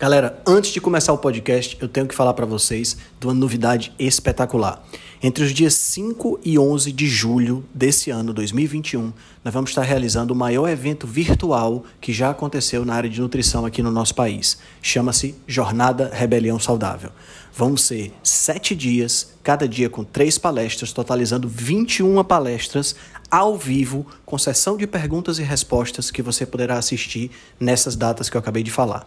Galera, antes de começar o podcast, eu tenho que falar para vocês de uma novidade espetacular. Entre os dias 5 e 11 de julho desse ano, 2021, nós vamos estar realizando o maior evento virtual que já aconteceu na área de nutrição aqui no nosso país. Chama-se Jornada Rebelião Saudável. Vão ser sete dias, cada dia com três palestras, totalizando 21 palestras ao vivo, com sessão de perguntas e respostas que você poderá assistir nessas datas que eu acabei de falar.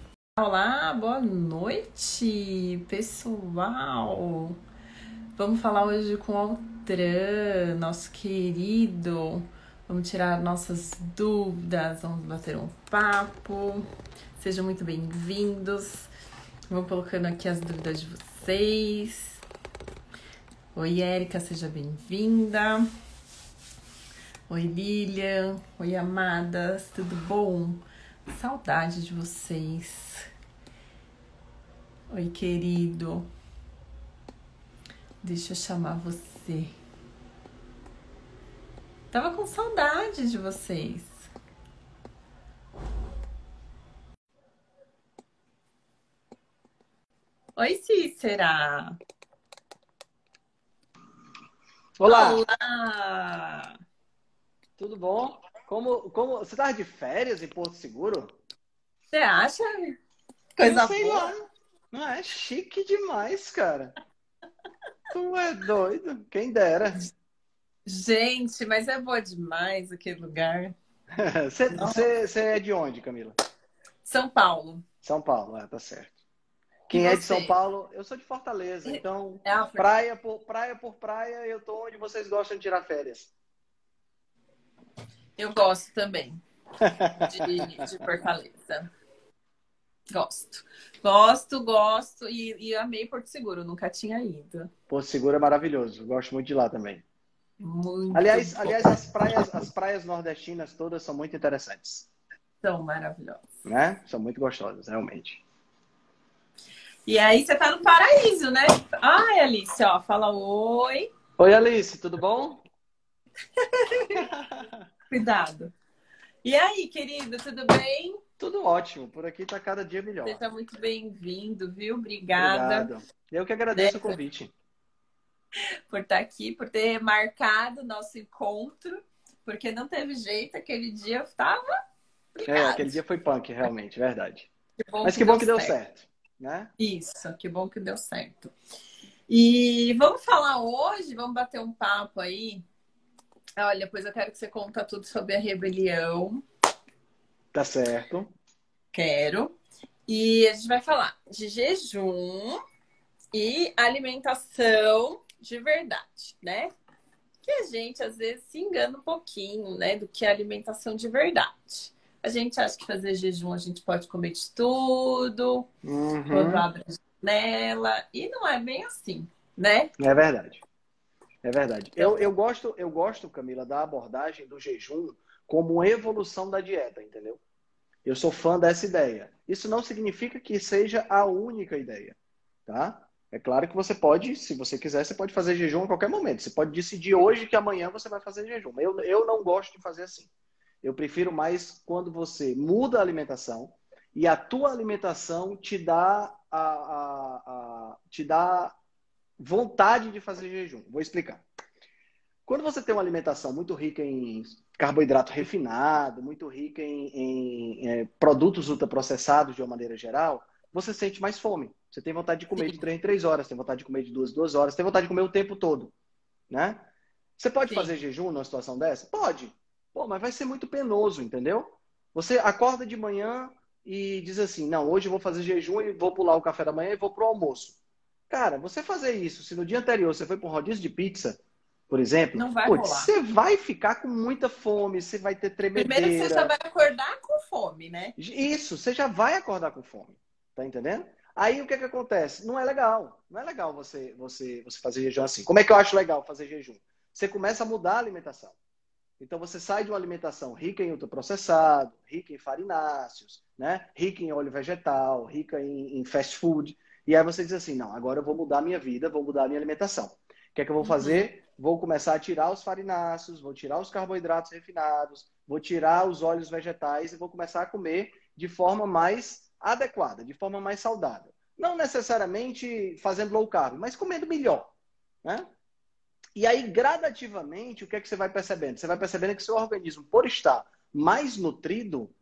Olá, boa noite, pessoal. Vamos falar hoje com o Altran, nosso querido. Vamos tirar nossas dúvidas, vamos bater um papo. Sejam muito bem-vindos. Vou colocando aqui as dúvidas de vocês. Oi, Érica, seja bem-vinda. Oi, Lilian. Oi, amadas, tudo bom? Saudade de vocês. Oi, querido. Deixa eu chamar você. Tava com saudade de vocês. Oi, Cícera. Olá. Olá. Tudo bom? Como, como você tava de férias em Porto Seguro? Você acha? Coisa Não sei boa. lá. Não é chique demais, cara. Tu é doido? Quem dera. Gente, mas é boa demais aquele lugar. Você, é de onde, Camila? São Paulo. São Paulo, ah, tá certo. Quem é de? São Paulo? Eu sou de Fortaleza, então É a praia por praia por praia, eu tô onde vocês gostam de tirar férias. Eu gosto também de, de Fortaleza. Gosto. Gosto, gosto e, e amei Porto Seguro, nunca tinha ido. Porto Seguro é maravilhoso, gosto muito de lá também. Muito Aliás, bom. aliás, as praias, as praias nordestinas todas são muito interessantes, São maravilhosos. né? São muito gostosas, realmente. E aí, você tá no paraíso, né? Ai, Alice, ó, fala oi. Oi, Alice, tudo bom? Cuidado. E aí, querido, tudo bem? Tudo ótimo, por aqui tá cada dia melhor. Seja muito bem-vindo, viu? Obrigada Obrigado. Eu que agradeço Né? o convite. por estar aqui, por ter marcado o nosso encontro, porque não teve jeito, aquele dia eu tava. É, aquele dia foi punk, realmente, verdade. Que Mas que bom que deu certo, né? Isso, que bom que deu certo. E vamos falar hoje, vamos bater um papo aí. Olha, pois eu quero que você conta tudo sobre a rebelião. Tá certo. Quero. E a gente vai falar de jejum e alimentação de verdade, né? Que a gente às vezes se engana um pouquinho, né, do que é alimentação de verdade. A gente acha que fazer jejum a gente pode comer de tudo, quando Uhum. abre a janela, e não é bem assim, né? É verdade. É verdade. Eu, eu gosto, eu gosto, Camila, da abordagem do jejum como evolução da dieta, entendeu? Eu sou fã dessa ideia. Isso não significa que seja a única ideia. tá? É claro que você pode, se você quiser, você pode fazer jejum a qualquer momento. Você pode decidir hoje que amanhã você vai fazer jejum. Eu, eu não gosto de fazer assim. Eu prefiro mais quando você muda a alimentação e a tua alimentação te dá a, a, a te dá vontade de fazer jejum. Vou explicar. Quando você tem uma alimentação muito rica em carboidrato refinado, muito rica em, em é, produtos ultraprocessados de uma maneira geral, você sente mais fome. Você tem vontade de comer Sim. de 3 em 3 horas, tem vontade de comer de 2 em 2 horas, tem vontade de comer o tempo todo. Né? Você pode Sim. fazer jejum numa situação dessa? Pode. Pô, mas vai ser muito penoso, entendeu? Você acorda de manhã e diz assim: não, hoje eu vou fazer jejum e vou pular o café da manhã e vou pro almoço. Cara, você fazer isso, se no dia anterior você foi para um rodízio de pizza, por exemplo, não vai putz, você vai ficar com muita fome, você vai ter tremedeira. Primeiro você já vai acordar com fome, né? Isso, você já vai acordar com fome. Tá entendendo? Aí o que, que acontece? Não é legal. Não é legal você, você, você fazer jejum assim. Como é que eu acho legal fazer jejum? Você começa a mudar a alimentação. Então você sai de uma alimentação rica em ultraprocessado, rica em farináceos, né? rica em óleo vegetal, rica em, em, fast food. E aí você diz assim, não, agora eu vou mudar a minha vida, vou mudar a minha alimentação. O que é que eu vou uhum. fazer? Vou começar a tirar os farináceos, vou tirar os carboidratos refinados, vou tirar os óleos vegetais e vou começar a comer de forma mais adequada, de forma mais saudável. Não necessariamente fazendo low carb, mas comendo melhor. Né? E aí, gradativamente, o que é que você vai percebendo? Você vai percebendo que seu organismo, por estar mais nutrido,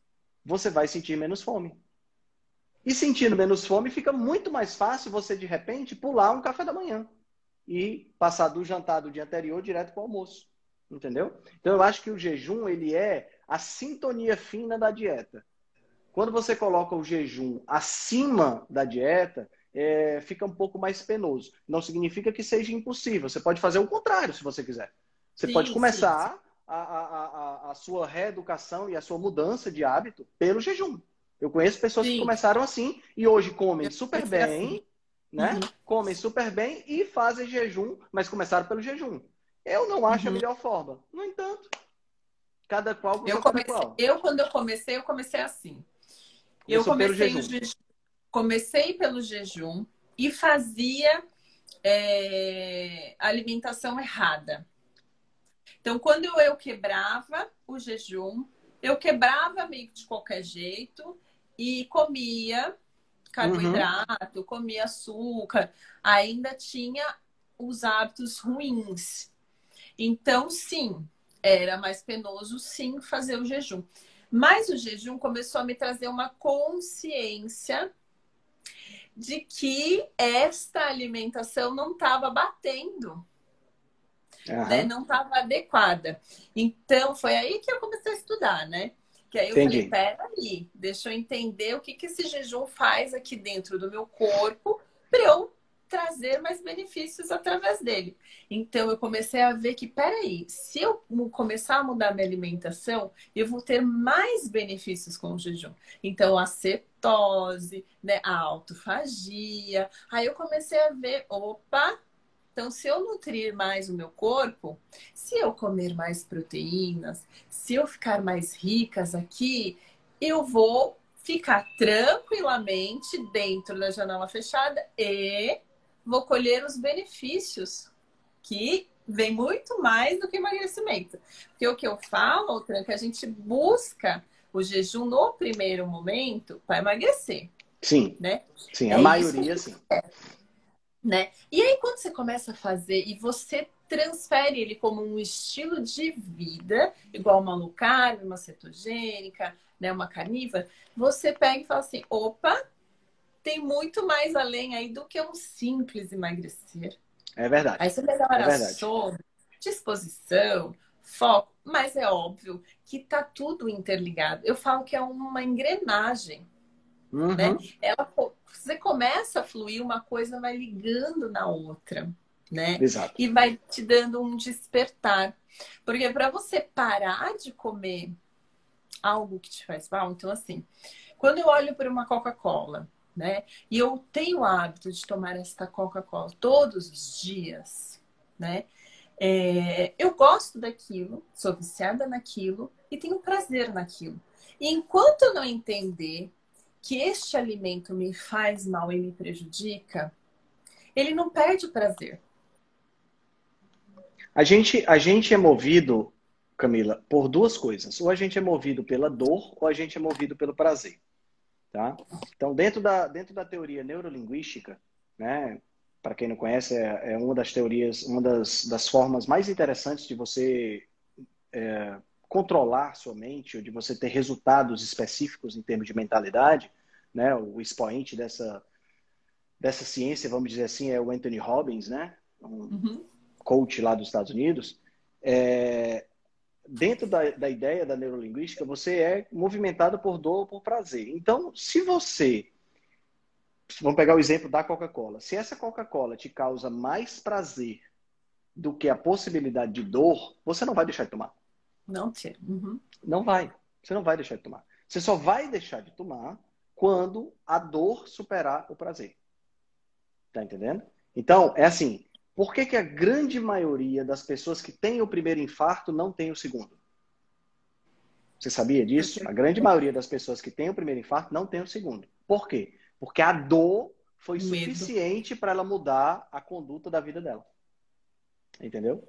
você vai sentir menos fome. E sentindo menos fome, fica muito mais fácil você, de repente, pular um café da manhã e passar do jantar do dia anterior direto para o almoço. Entendeu? Então, eu acho que o jejum, ele é a sintonia fina da dieta. Quando você coloca o jejum acima da dieta, é, fica um pouco mais penoso. Não significa que seja impossível. Você pode fazer o contrário, se você quiser. Você sim, pode começar sim. A, a, a, a, sua reeducação e a sua mudança de hábito pelo jejum. Eu conheço pessoas sim. que começaram assim e hoje comem Eu super bem, assim. né? Uhum. Comem super bem e fazem jejum, mas começaram pelo jejum. Eu não acho uhum. a melhor forma. No entanto, cada qual eu comecei, qual. Eu, quando eu comecei, eu comecei assim. Eu comecei, pelo jejum. comecei pelo jejum e fazia é, alimentação errada. Então, quando eu quebrava o jejum, eu quebrava meio de qualquer jeito e comia carboidrato, uhum. comia açúcar, ainda tinha os hábitos ruins. Então, sim, era mais penoso, sim, fazer o jejum. Mas o jejum começou a me trazer uma consciência de que esta alimentação não estava batendo. Uhum. Né? Não estava adequada. Então, foi aí que eu comecei a estudar, né? Que aí eu Entendi. falei, peraí, deixa eu entender o que, que esse jejum faz aqui dentro do meu corpo para eu trazer mais benefícios através dele. Então eu comecei a ver que, peraí, se eu começar a mudar minha alimentação, eu vou ter mais benefícios com o jejum. Então, a cetose, né, a autofagia. Aí eu comecei a ver, opa, então se eu nutrir mais o meu corpo, se eu comer mais proteínas, se eu ficar mais ricas aqui, eu vou ficar tranquilamente dentro da janela fechada e vou colher os benefícios que vem muito mais do que emagrecimento. Porque o que eu falo, Tran, que a gente busca o jejum no primeiro momento para emagrecer. Sim. Né? Sim, a é maioria sim. É, né? E aí, quando você começa a fazer e você transfere ele como um estilo de vida, igual uma low carb, uma cetogênica, né, uma carnívora, você pega e fala assim: opa, tem muito mais além aí do que um simples emagrecer. É verdade. Aí você melhora é sono, disposição, foco, mas é óbvio que tá tudo interligado. Eu falo que é uma engrenagem. Uhum. Né? Ela, você começa a fluir, uma coisa vai ligando na outra. Né? Exato. E vai te dando um despertar. Porque para você parar de comer algo que te faz mal, então assim, quando eu olho para uma Coca-Cola, né? E eu tenho o hábito de tomar esta Coca-Cola todos os dias, né? É, eu gosto daquilo, sou viciada naquilo e tenho prazer naquilo. E enquanto eu não entender que este alimento me faz mal e me prejudica, ele não perde o prazer. A gente, a gente é movido, Camila, por duas coisas. Ou a gente é movido pela dor, ou a gente é movido pelo prazer. Tá? Então, dentro da, dentro da teoria neurolinguística, né, para quem não conhece, é, é, uma das teorias, uma das, das formas mais interessantes de você é, controlar sua mente, ou de você ter resultados específicos em termos de mentalidade. Né? O expoente dessa, dessa ciência, vamos dizer assim, é o Anthony Robbins, né? Um uhum. coach lá dos Estados Unidos. É, dentro da, da ideia da neurolinguística, você é movimentado por dor ou por prazer. Então, se você. Vamos pegar o exemplo da Coca-Cola. Se essa Coca-Cola te causa mais prazer do que a possibilidade de dor, você não vai deixar de tomar. Não tira. Uhum. Não vai. Você não vai deixar de tomar. Você só vai deixar de tomar quando a dor superar o prazer. Tá entendendo? Então, é assim. Por que, que a grande maioria das pessoas que têm o primeiro infarto não tem o segundo? Você sabia disso? A grande maioria das pessoas que têm o primeiro infarto não tem o segundo. Por quê? Porque a dor foi Medo. suficiente para ela mudar a conduta da vida dela. Entendeu?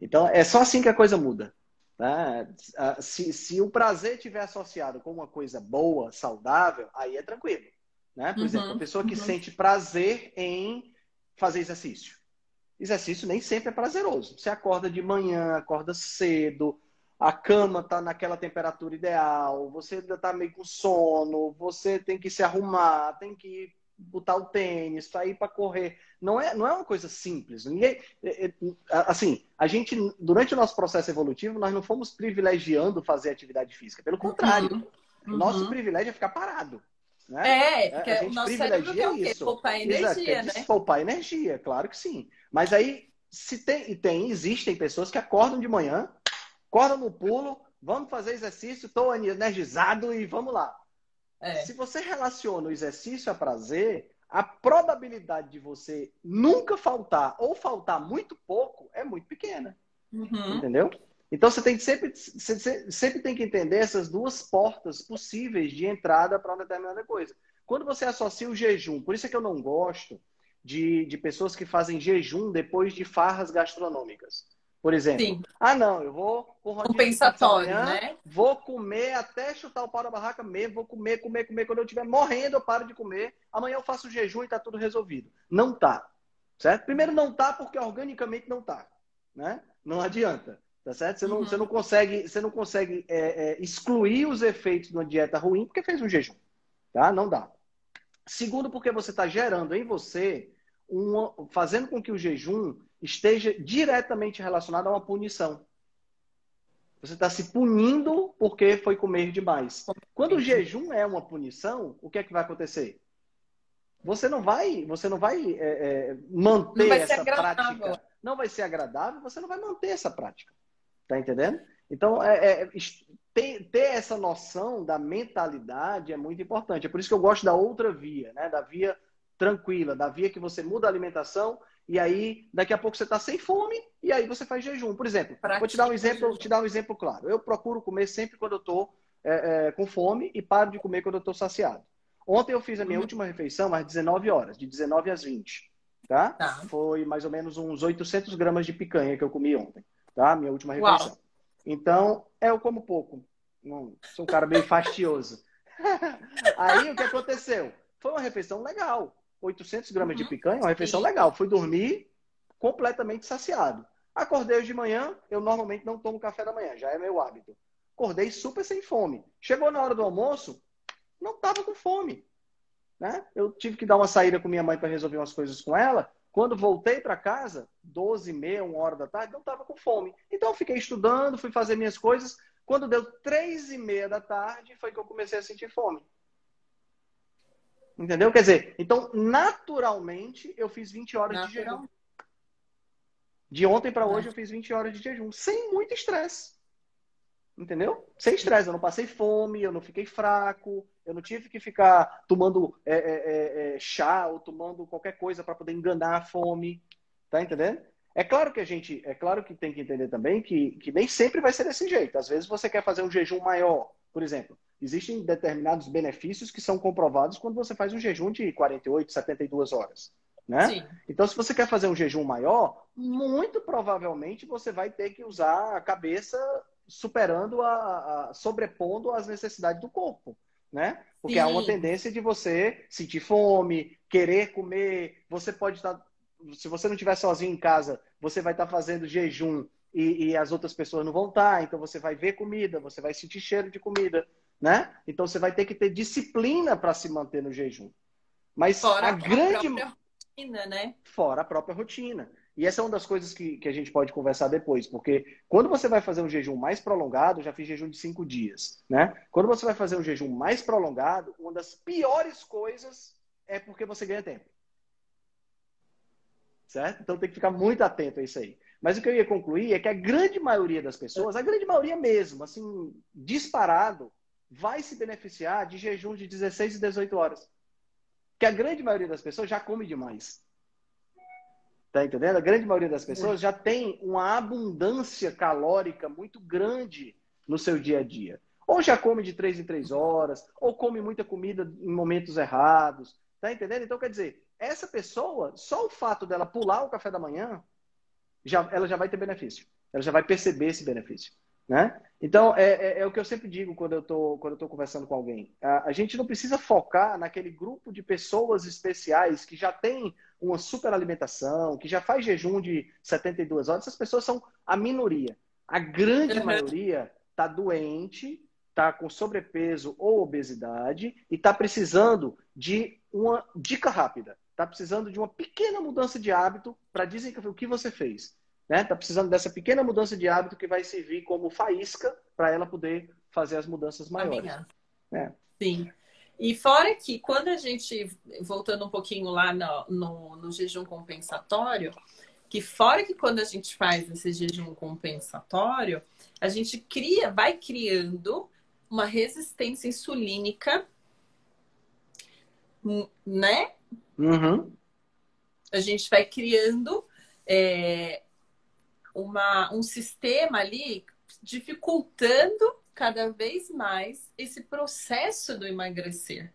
Então, é só assim que a coisa muda. Né? Se, se o prazer estiver associado com uma coisa boa, saudável, aí é tranquilo. Né? Por uhum, exemplo, a pessoa que uhum. sente prazer em fazer exercício. Exercício nem sempre é prazeroso. Você acorda de manhã, acorda cedo, a cama está naquela temperatura ideal, você ainda está meio com sono, você tem que se arrumar, tem que botar o tênis, sair para correr. Não é, não é uma coisa simples. Ninguém, é, é, assim, a gente durante o nosso processo evolutivo nós não fomos privilegiando fazer atividade física. Pelo contrário, uhum. nosso uhum. privilégio é ficar parado. Né? É, porque a gente o nosso privilegia quer isso. Poupar energia, Exato, né? Poupar energia, claro que sim. Mas aí, se tem, tem, existem pessoas que acordam de manhã, acordam no pulo, vamos fazer exercício, estou energizado e vamos lá. É. Se você relaciona o exercício a prazer, a probabilidade de você nunca faltar ou faltar muito pouco é muito pequena. Uhum. Entendeu? Então você tem que sempre, você sempre tem que entender essas duas portas possíveis de entrada para uma determinada coisa. Quando você associa o jejum, por isso é que eu não gosto de, de pessoas que fazem jejum depois de farras gastronômicas. Por exemplo, Sim. ah não, eu vou com compensatório, né? Vou comer até chutar o pau da barraca mesmo, vou comer, comer, comer. Quando eu estiver morrendo, eu paro de comer. Amanhã eu faço jejum e está tudo resolvido. Não tá, certo? Primeiro não tá porque organicamente não tá, né? Não adianta. Tá certo? Você não, uhum. você não consegue, você não consegue é, é, excluir os efeitos de uma dieta ruim porque fez um jejum. Tá? Não dá. Segundo, porque você está gerando em você, uma, fazendo com que o jejum esteja diretamente relacionado a uma punição. Você está se punindo porque foi comer demais. Quando o jejum é uma punição, o que é que vai acontecer? Você não vai, você não vai é, é, manter vai essa prática. Não vai ser agradável. Você não vai manter essa prática. Tá entendendo? Então, é, é, ter, ter, essa noção da mentalidade é muito importante. É por isso que eu gosto da outra via, né? Da via tranquila, da via que você muda a alimentação e aí daqui a pouco você está sem fome e aí você faz jejum. Por exemplo, vou te dar um exemplo, te dar um exemplo claro. Eu procuro comer sempre quando eu estou é, é, com fome e paro de comer quando eu estou saciado. Ontem eu fiz a minha uhum. última refeição às 19 horas, de 19 às 20. Tá? tá? Foi mais ou menos uns 800 gramas de picanha que eu comi ontem tá? Minha última refeição. Uau. Então, é, eu como pouco. Não, sou um cara meio fastioso. Aí, o que aconteceu? Foi uma refeição legal. 800 gramas uhum. de picanha, uma refeição legal. Fui dormir completamente saciado. Acordei hoje de manhã, eu normalmente não tomo café da manhã, já é meu hábito. Acordei super sem fome. Chegou na hora do almoço, não estava com fome. Né? Eu tive que dar uma saída com minha mãe para resolver umas coisas com ela. Quando voltei para casa, 12 e meia, uma hora da tarde, não estava com fome. Então eu fiquei estudando, fui fazer minhas coisas. Quando deu três e meia da tarde, foi que eu comecei a sentir fome. Entendeu? Quer dizer, então, naturalmente, eu fiz 20 horas de jejum. De ontem para hoje, eu fiz 20 horas de jejum. Sem muito estresse. Entendeu? Sem estresse. Eu não passei fome, eu não fiquei fraco, eu não tive que ficar tomando é, é, é, é chá ou tomando qualquer coisa para poder enganar a fome. Tá entendendo? É claro que a gente, é claro que tem que entender também que, que nem sempre vai ser desse jeito. Às vezes você quer fazer um jejum maior, por exemplo. Existem determinados benefícios que são comprovados quando você faz um jejum de 48, 72 horas. Né? Sim. Então, se você quer fazer um jejum maior, muito provavelmente você vai ter que usar a cabeça superando a, a sobrepondo as necessidades do corpo, né? Porque Sim. há uma tendência de você sentir fome, querer comer. Você pode estar, se você não estiver sozinho em casa, você vai estar fazendo jejum e, e, as outras pessoas não vão estar. Então você vai ver comida, você vai sentir cheiro de comida, né? Então você vai ter que ter disciplina para se manter no jejum. Mas Fora a, a grande rotina, né? Fora a própria rotina. E essa é uma das coisas que, que a gente pode conversar depois, porque quando você vai fazer um jejum mais prolongado, já fiz jejum de cinco dias, né? Quando você vai fazer um jejum mais prolongado, uma das piores coisas é porque você ganha tempo. Certo? Então tem que ficar muito atento a isso aí. Mas o que eu ia concluir é que a grande maioria das pessoas, a grande maioria mesmo, assim, disparado, vai se beneficiar de jejum de 16 e 18 horas. Que a grande maioria das pessoas já come demais. Tá entendendo? A grande maioria das pessoas já tem uma abundância calórica muito grande no seu dia a dia. Ou já come de três em três horas, ou come muita comida em momentos errados. Tá entendendo? Então, quer dizer, essa pessoa, só o fato dela pular o café da manhã, já, ela já vai ter benefício. Ela já vai perceber esse benefício. Né? Então, é, é, é, o que eu sempre digo quando eu eu conversando com alguém. A, a, gente não precisa focar naquele grupo de pessoas especiais que já tem uma super alimentação, que já faz jejum de 72 horas. Essas pessoas são a minoria. A grande uhum. maioria está doente, está com sobrepeso ou obesidade e está precisando de uma dica rápida. Está precisando de uma pequena mudança de hábito para dizer o que você fez. Né? Tá precisando dessa pequena mudança de hábito que vai servir como faísca para ela poder fazer as mudanças maiores. É. Sim. E fora que quando a gente, voltando um pouquinho lá no, no, no, jejum compensatório, que fora que quando a gente faz esse jejum compensatório, a gente cria, vai criando uma resistência insulínica, né? Uhum. A gente vai criando é, uma, um sistema ali dificultando cada vez mais esse processo do emagrecer.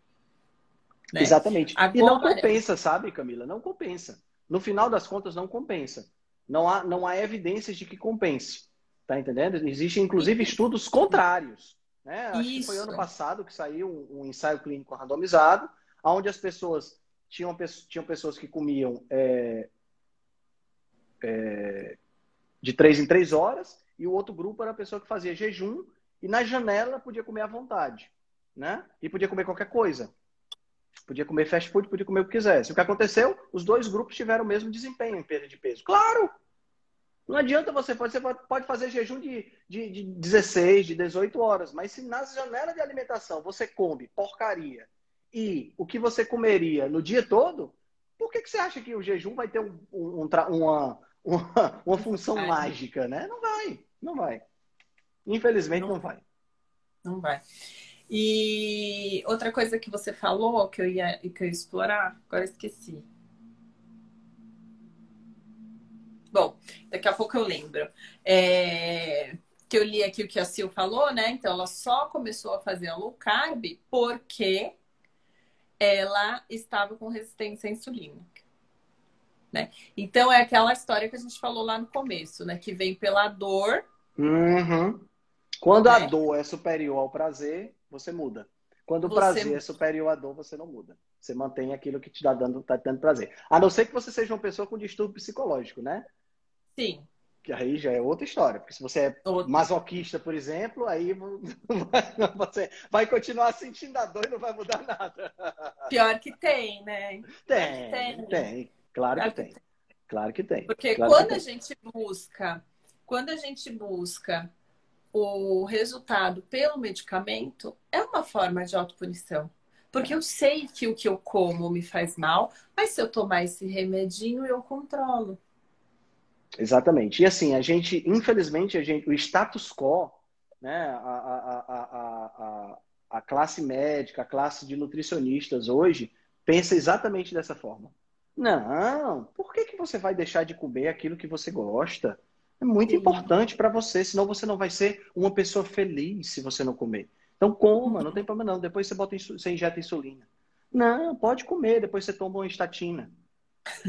Né? Exatamente. Agora... E não compensa, sabe, Camila? Não compensa. No final das contas, não compensa. Não há, não há evidências de que compense. Tá entendendo? Existem, inclusive, estudos contrários. Né? Acho Isso. que foi ano passado que saiu um, ensaio clínico randomizado, onde as pessoas tinham, tinham pessoas que comiam é, é, de três em três horas, e o outro grupo era a pessoa que fazia jejum e na janela podia comer à vontade, né? E podia comer qualquer coisa. Podia comer fast food, podia comer o que quisesse. O que aconteceu? Os dois grupos tiveram o mesmo desempenho em perda de peso. Claro! Não adianta você, você pode fazer jejum de, de, de 16, de 18 horas, mas se na janela de alimentação você come porcaria e o que você comeria no dia todo, por que, que você acha que o jejum vai ter um, um, um, uma, uma, uma função vai. mágica, né? Não vai, não vai. Infelizmente não, não vai. Não vai. E outra coisa que você falou que eu ia, que eu ia explorar, agora esqueci. Bom, daqui a pouco eu lembro. É, que eu li aqui o que a Sil falou, né? Então, ela só começou a fazer a low carb porque ela estava com resistência insulínica. Né? Então é aquela história que a gente falou lá no começo, né? Que vem pela dor. Uhum. Quando né? a dor é superior ao prazer, você muda. Quando o você... prazer é superior à dor, você não muda. Você mantém aquilo que te dá dando, tá dando prazer. A não ser que você seja uma pessoa com distúrbio psicológico, né? Sim. Que aí já é outra história. Porque se você é Outro. masoquista, por exemplo, aí você vai continuar sentindo a dor e não vai mudar nada. Pior que tem, né? Tem, tem. tem. Claro que tem. Claro que tem. Porque claro quando tem. a gente busca, quando a gente busca o resultado pelo medicamento, é uma forma de autopunição. Porque eu sei que o que eu como me faz mal, mas se eu tomar esse remedinho, eu controlo. Exatamente. E assim, a gente, infelizmente, a gente, o status quo, né, a, a, a, a, a classe médica, a classe de nutricionistas hoje, pensa exatamente dessa forma. Não, por que, que você vai deixar de comer aquilo que você gosta? É muito Sim. importante para você, senão você não vai ser uma pessoa feliz se você não comer. Então coma, não tem problema não. Depois você bota você injeta insulina. Não, pode comer, depois você toma uma estatina.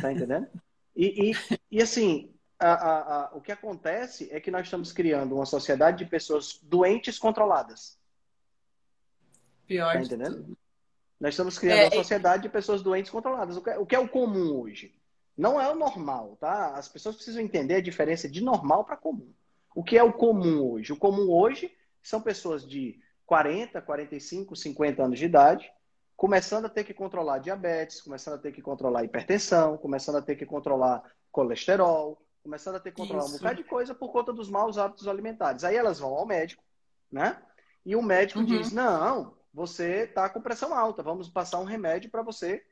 Tá entendendo? E, e, e assim, a, a, a, o que acontece é que nós estamos criando uma sociedade de pessoas doentes controladas. Pior. Tá entendendo? Nós estamos criando é, uma sociedade de pessoas doentes controladas. O que, é, o que é o comum hoje? Não é o normal, tá? As pessoas precisam entender a diferença de normal para comum. O que é o comum hoje? O comum hoje são pessoas de 40, 45, 50 anos de idade, começando a ter que controlar diabetes, começando a ter que controlar hipertensão, começando a ter que controlar colesterol, começando a ter que controlar Isso. um bocado de coisa por conta dos maus hábitos alimentares. Aí elas vão ao médico, né? E o médico uhum. diz: não, você está com pressão alta, vamos passar um remédio para você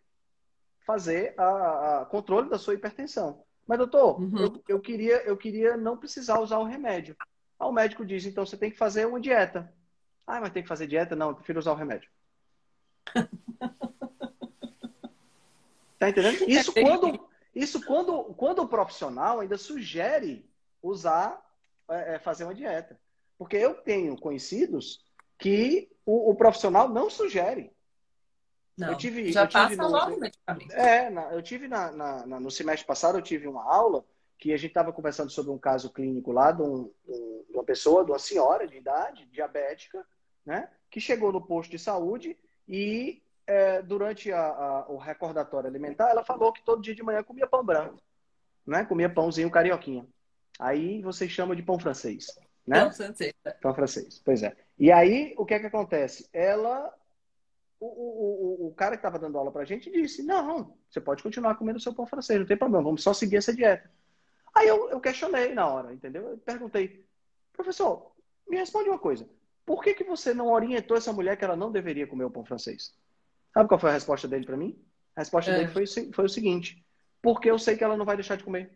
fazer a, a, controle da sua hipertensão. Mas, doutor, uhum. eu, eu, queria, eu queria não precisar usar o remédio. Aí o médico diz, então você tem que fazer uma dieta. Ah, mas tem que fazer dieta? Não, eu prefiro usar o remédio. tá entendendo? Isso quando, isso quando, quando o profissional ainda sugere usar, é, é fazer uma dieta. Porque eu tenho conhecidos que o, o profissional não sugere. Não, eu tive, já eu tive passa no, logo o medicamento. É, na, eu tive na, na, no semestre passado, eu tive uma aula que a gente estava conversando sobre um caso clínico lá de, um, de, uma pessoa, de uma senhora de idade, diabética, né, que chegou no posto de saúde e é, durante a, a, o recordatório alimentar, ela falou que todo dia de manhã comia pão branco, né, comia pãozinho carioquinha. Aí vocês chamam de pão francês, né? Pão francês. Pão francês, pois é. E aí, o que é que acontece? Ela, o, o, o, o cara que estava dando aula para a gente disse, não, você pode continuar comendo seu pão francês, não tem problema, vamos só seguir essa dieta. Aí eu, eu questionei na hora, entendeu? Eu perguntei, professor, me responde uma coisa, por que, que você não orientou essa mulher que ela não deveria comer o pão francês? Sabe qual foi a resposta dele para mim? A resposta é. dele foi, foi o seguinte, porque eu sei que ela não vai deixar de comer.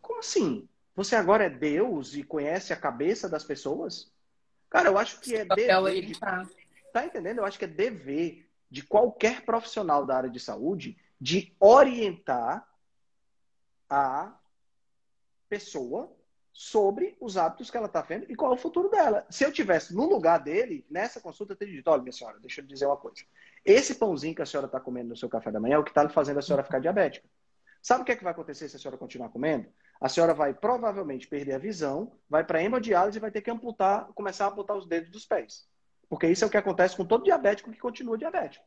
Como assim? Você agora é Deus e conhece a cabeça das pessoas? Cara, eu acho que é dever. De... Tá entendendo? Eu acho que é dever de qualquer profissional da área de saúde de orientar a pessoa sobre os hábitos que ela está vendo e qual é o futuro dela. Se eu tivesse no lugar dele, nessa consulta, eu teria dito: olha, minha senhora, deixa eu dizer uma coisa. Esse pãozinho que a senhora está comendo no seu café da manhã é o que está fazendo a senhora ficar diabética. Sabe o que, é que vai acontecer se a senhora continuar comendo? A senhora vai provavelmente perder a visão, vai para hemodiálise e vai ter que amputar, começar a amputar os dedos dos pés. Porque isso é o que acontece com todo diabético que continua diabético.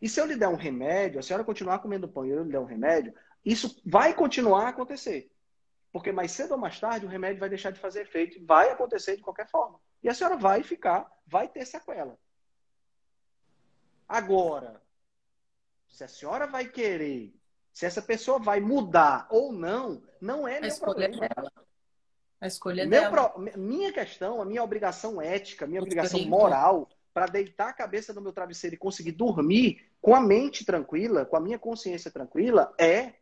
E se eu lhe der um remédio, a senhora continuar comendo pão e eu lhe der um remédio, isso vai continuar a acontecer. Porque mais cedo ou mais tarde o remédio vai deixar de fazer efeito e vai acontecer de qualquer forma. E a senhora vai ficar, vai ter sequela. Agora, se a senhora vai querer, se essa pessoa vai mudar ou não, não é a meu problema. Dela. A escolha meu dela. Pro... Minha questão, a minha obrigação ética, a minha obrigação moral para deitar a cabeça no meu travesseiro e conseguir dormir com a mente tranquila, com a minha consciência tranquila, é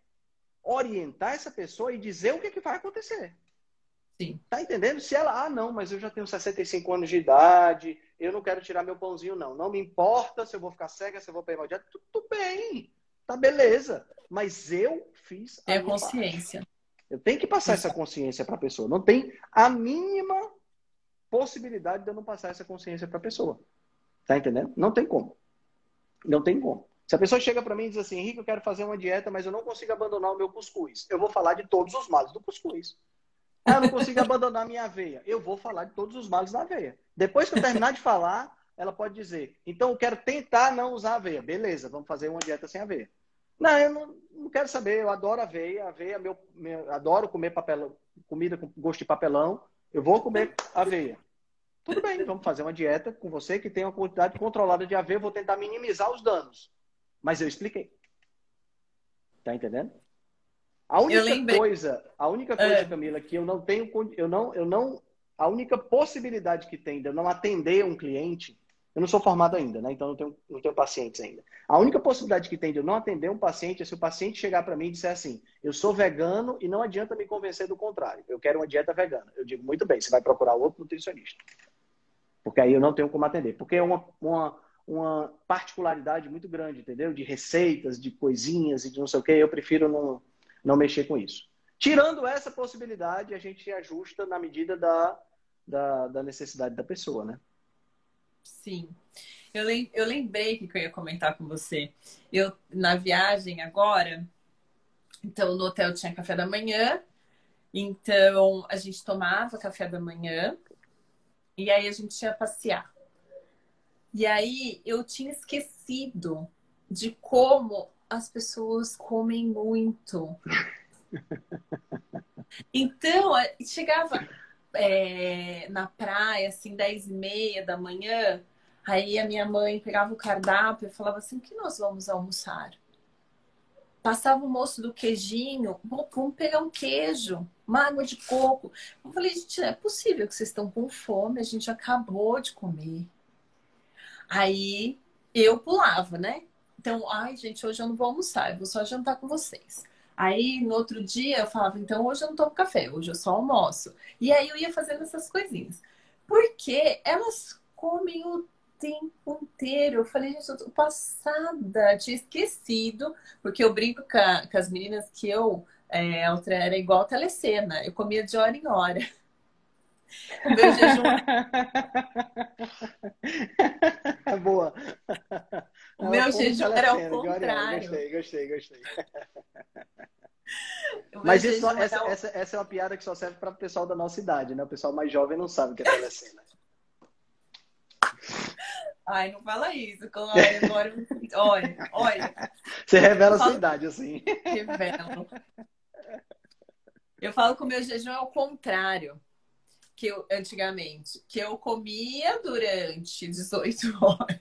orientar essa pessoa e dizer o que, é que vai acontecer. Sim. Tá entendendo? Se ela, ah, não, mas eu já tenho 65 anos de idade, eu não quero tirar meu pãozinho, não. Não me importa se eu vou ficar cega, se eu vou pegar o dia. Tudo bem, tá beleza. Mas eu fiz a É consciência. Parte. Eu tenho que passar essa consciência para a pessoa. Não tem a mínima possibilidade de eu não passar essa consciência para a pessoa. Tá entendendo? Não tem como. Não tem como. Se a pessoa chega para mim e diz assim, Henrique, eu quero fazer uma dieta, mas eu não consigo abandonar o meu cuscuz. Eu vou falar de todos os males do cuscuz. Ah, eu não consigo abandonar minha aveia. Eu vou falar de todos os males da aveia. Depois que eu terminar de falar, ela pode dizer: então eu quero tentar não usar aveia. Beleza, vamos fazer uma dieta sem aveia. Não, eu não, não quero saber. Eu adoro aveia. Aveia, meu, meu, adoro comer papelão, comida com gosto de papelão. Eu vou comer aveia. Tudo bem, vamos fazer uma dieta com você que tem uma quantidade controlada de aveia. Eu vou tentar minimizar os danos. Mas eu expliquei. Tá entendendo? A única coisa, a única coisa, é. Camila, que eu não tenho, eu não, eu não, a única possibilidade que tem de eu não atender um cliente, eu não sou formado ainda, né? Então não tenho, não tenho pacientes ainda. A única possibilidade que tem de eu não atender um paciente é se o paciente chegar para mim e disser assim: eu sou vegano e não adianta me convencer do contrário. Eu quero uma dieta vegana. Eu digo muito bem, você vai procurar outro nutricionista, porque aí eu não tenho como atender, porque é uma, uma uma particularidade muito grande, entendeu? De receitas, de coisinhas e de não sei o que. Eu prefiro não não mexer com isso. Tirando essa possibilidade, a gente ajusta na medida da, da, da necessidade da pessoa, né? Sim. Eu, lem eu lembrei que eu ia comentar com você. Eu, na viagem agora, então no hotel tinha café da manhã, então a gente tomava café da manhã e aí a gente ia passear. E aí eu tinha esquecido de como as pessoas comem muito. Então, chegava é, na praia, assim, 10 e meia da manhã, aí a minha mãe pegava o cardápio e falava assim, o que nós vamos almoçar? Passava o moço do queijinho, vamos pegar um queijo, uma água de coco. Eu falei, gente, não é possível que vocês estão com fome, a gente acabou de comer. Aí eu pulava, né? Então, ai, gente, hoje eu não vou almoçar, eu vou só jantar com vocês. Aí no outro dia eu falava, então hoje eu não tomo café, hoje eu só almoço. E aí eu ia fazendo essas coisinhas. Porque elas comem o tempo inteiro. Eu falei, gente, eu tô passada, tinha esquecido, porque eu brinco com, a, com as meninas que eu é, era igual telecena, eu comia de hora em hora. O meu jejum. É boa. O meu jejum era o contrário. Gostei, gostei, gostei. Mas isso, essa, é essa, essa é uma piada que só serve para o pessoal da nossa idade, né? O pessoal mais jovem não sabe o que é telecena. Ai, não fala isso. Olha, agora, olha, olha. Você revela a sua idade, assim. Revelo. Eu falo que o meu jejum é o contrário que eu antigamente, que eu comia durante 18 horas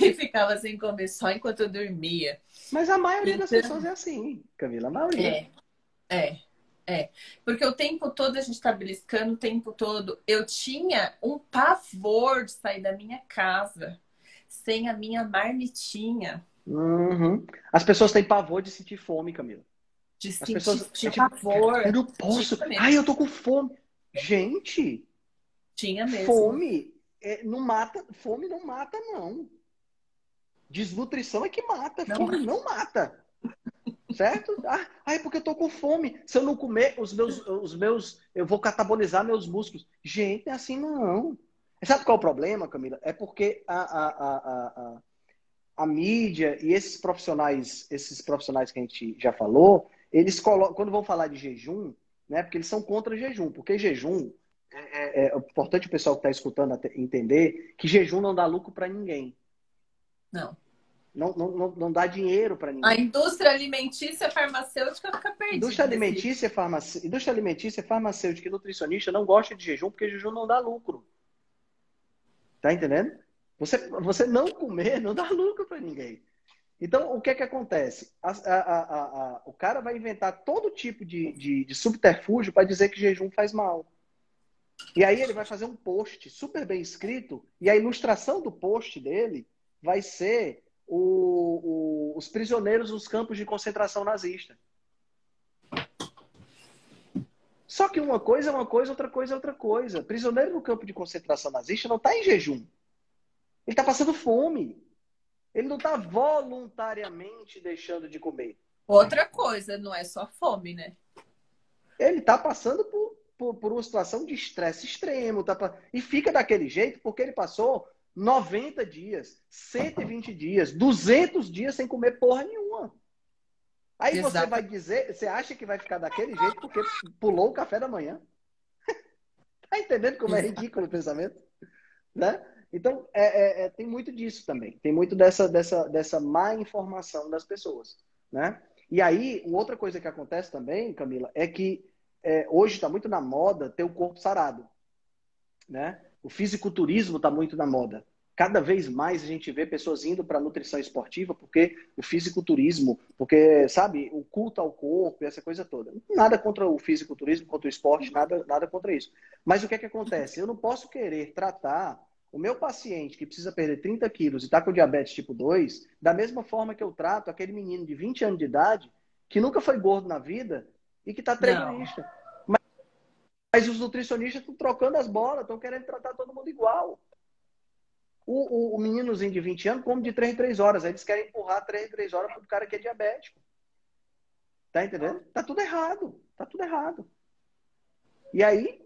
e ficava sem comer só enquanto eu dormia. Mas a maioria então, das pessoas é assim, Camila, a maioria. É, é, é. Porque o tempo todo a gente tá beliscando, o tempo todo eu tinha um pavor de sair da minha casa sem a minha marmitinha. Uhum. As pessoas têm pavor de sentir fome, Camila. De As sentir, pessoas, tipo, pavor. Eu não posso. Ai, eu tô com fome. Gente, tinha mesmo. Fome é, não mata, fome não mata não. Desnutrição é que mata, não fome mata. não mata. Certo? Ah, é porque eu tô com fome. Se eu não comer, os meus, os meus, eu vou catabolizar meus músculos. Gente, é assim não. Sabe qual é o problema, Camila? É porque a, a, a, a, a mídia e esses profissionais, esses profissionais que a gente já falou, eles colocam, quando vão falar de jejum, né? Porque eles são contra jejum, porque jejum é, é, é importante o pessoal que está escutando entender que jejum não dá lucro para ninguém. Não. Não, não, não, dá dinheiro para ninguém. A indústria alimentícia farmacêutica fica perdida. Indústria alimentícia, farmac... indústria alimentícia, farmacêutica e nutricionista não gosta de jejum porque jejum não dá lucro. Tá entendendo? Você, você não comer não dá lucro para ninguém. Então, o que é que acontece? A, a, a, o cara vai inventar todo tipo de, de, de subterfúgio para dizer que jejum faz mal. E aí ele vai fazer um post super bem escrito, e a ilustração do post dele vai ser o, o, os prisioneiros nos campos de concentração nazista. Só que uma coisa é uma coisa, outra coisa é outra coisa. Prisioneiro no campo de concentração nazista não está em jejum. Ele está passando fome. Ele não está voluntariamente deixando de comer. Outra coisa, não é só fome, né? Ele está passando por, por, por, uma situação de estresse extremo. Tá, e fica daquele jeito porque ele passou 90 dias, 120 dias, 200 dias sem comer porra nenhuma. Aí Exato. você vai dizer, você acha que vai ficar daquele jeito porque pulou o café da manhã? tá entendendo como é ridículo o pensamento? Né? Então, é, é, é, tem muito disso também. Tem muito dessa, dessa, dessa má informação das pessoas, né? E aí, outra coisa que acontece também, Camila, é que é, hoje está muito na moda ter o corpo sarado, né? O fisiculturismo está muito na moda. Cada vez mais a gente vê pessoas indo para nutrição esportiva porque o fisiculturismo, porque, sabe, o culto ao corpo, essa coisa toda. Nada contra o fisiculturismo, contra o esporte, nada, nada contra isso. Mas o que é que acontece? Eu não posso querer tratar o meu paciente que precisa perder 30 quilos e está com diabetes tipo 2, da mesma forma que eu trato aquele menino de 20 anos de idade que nunca foi gordo na vida e que está treinista. Mas, mas, os nutricionistas estão trocando as bolas, estão querendo tratar todo mundo igual. O, o, o, meninozinho de 20 anos come de 3 em 3 horas. Aí eles querem empurrar 3 em 3 horas para o cara que é diabético. Tá entendendo? Tá tudo errado. Tá tudo errado. E aí,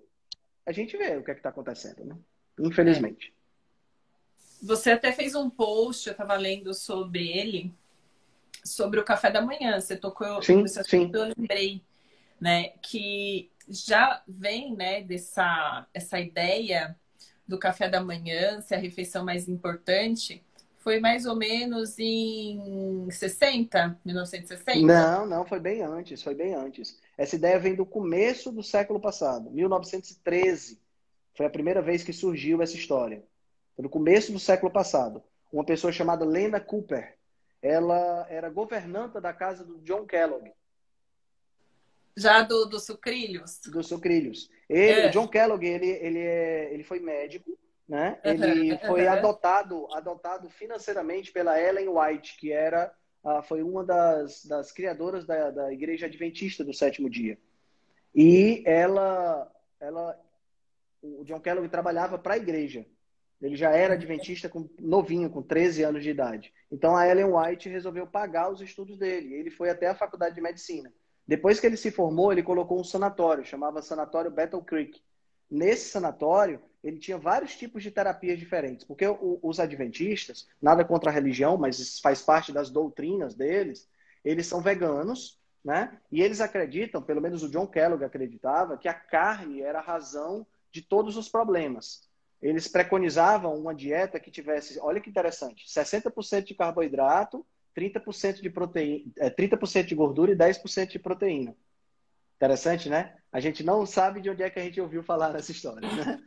a gente vê o que é que tá acontecendo, né? Infelizmente. Você até fez um post, eu estava lendo sobre ele, sobre o café da manhã. Você tocou sim, nesse sim. eu lembrei, né, que já vem, né, dessa essa ideia do café da manhã ser a refeição mais importante. Foi mais ou menos em 60, 1960? Não, não, foi bem antes, foi bem antes. Essa ideia vem do começo do século passado, 1913. Foi a primeira vez que surgiu essa história. No começo do século passado. Uma pessoa chamada Lena Cooper, ela era governanta da casa do John Kellogg. Já do, do Sucrilhos? Do Sucrilhos. Ele, é. O John Kellogg, ele, ele, é, ele foi médico, né? Ele uhum, foi uhum. adotado, adotado financeiramente pela Ellen White, que era uh, foi uma das, das criadoras da, da Igreja Adventista do Sétimo Dia. E ela, ela, o John Kellogg trabalhava para a igreja. Ele já era adventista com, novinho, com 13 anos de idade. Então a Ellen White resolveu pagar os estudos dele. Ele foi até a faculdade de medicina. Depois que ele se formou, ele colocou um sanatório, chamava Sanatório Battle Creek. Nesse sanatório, ele tinha vários tipos de terapias diferentes, porque os adventistas, nada contra a religião, mas isso faz parte das doutrinas deles, eles são veganos, né? E eles acreditam, pelo menos o John Kellogg acreditava, que a carne era a razão de todos os problemas. Eles preconizavam uma dieta que tivesse, olha que interessante, 60% de carboidrato, 30% de proteína, 30% de gordura e 10% de proteína. Interessante, né? A gente não sabe de onde é que a gente ouviu falar nessa história, né?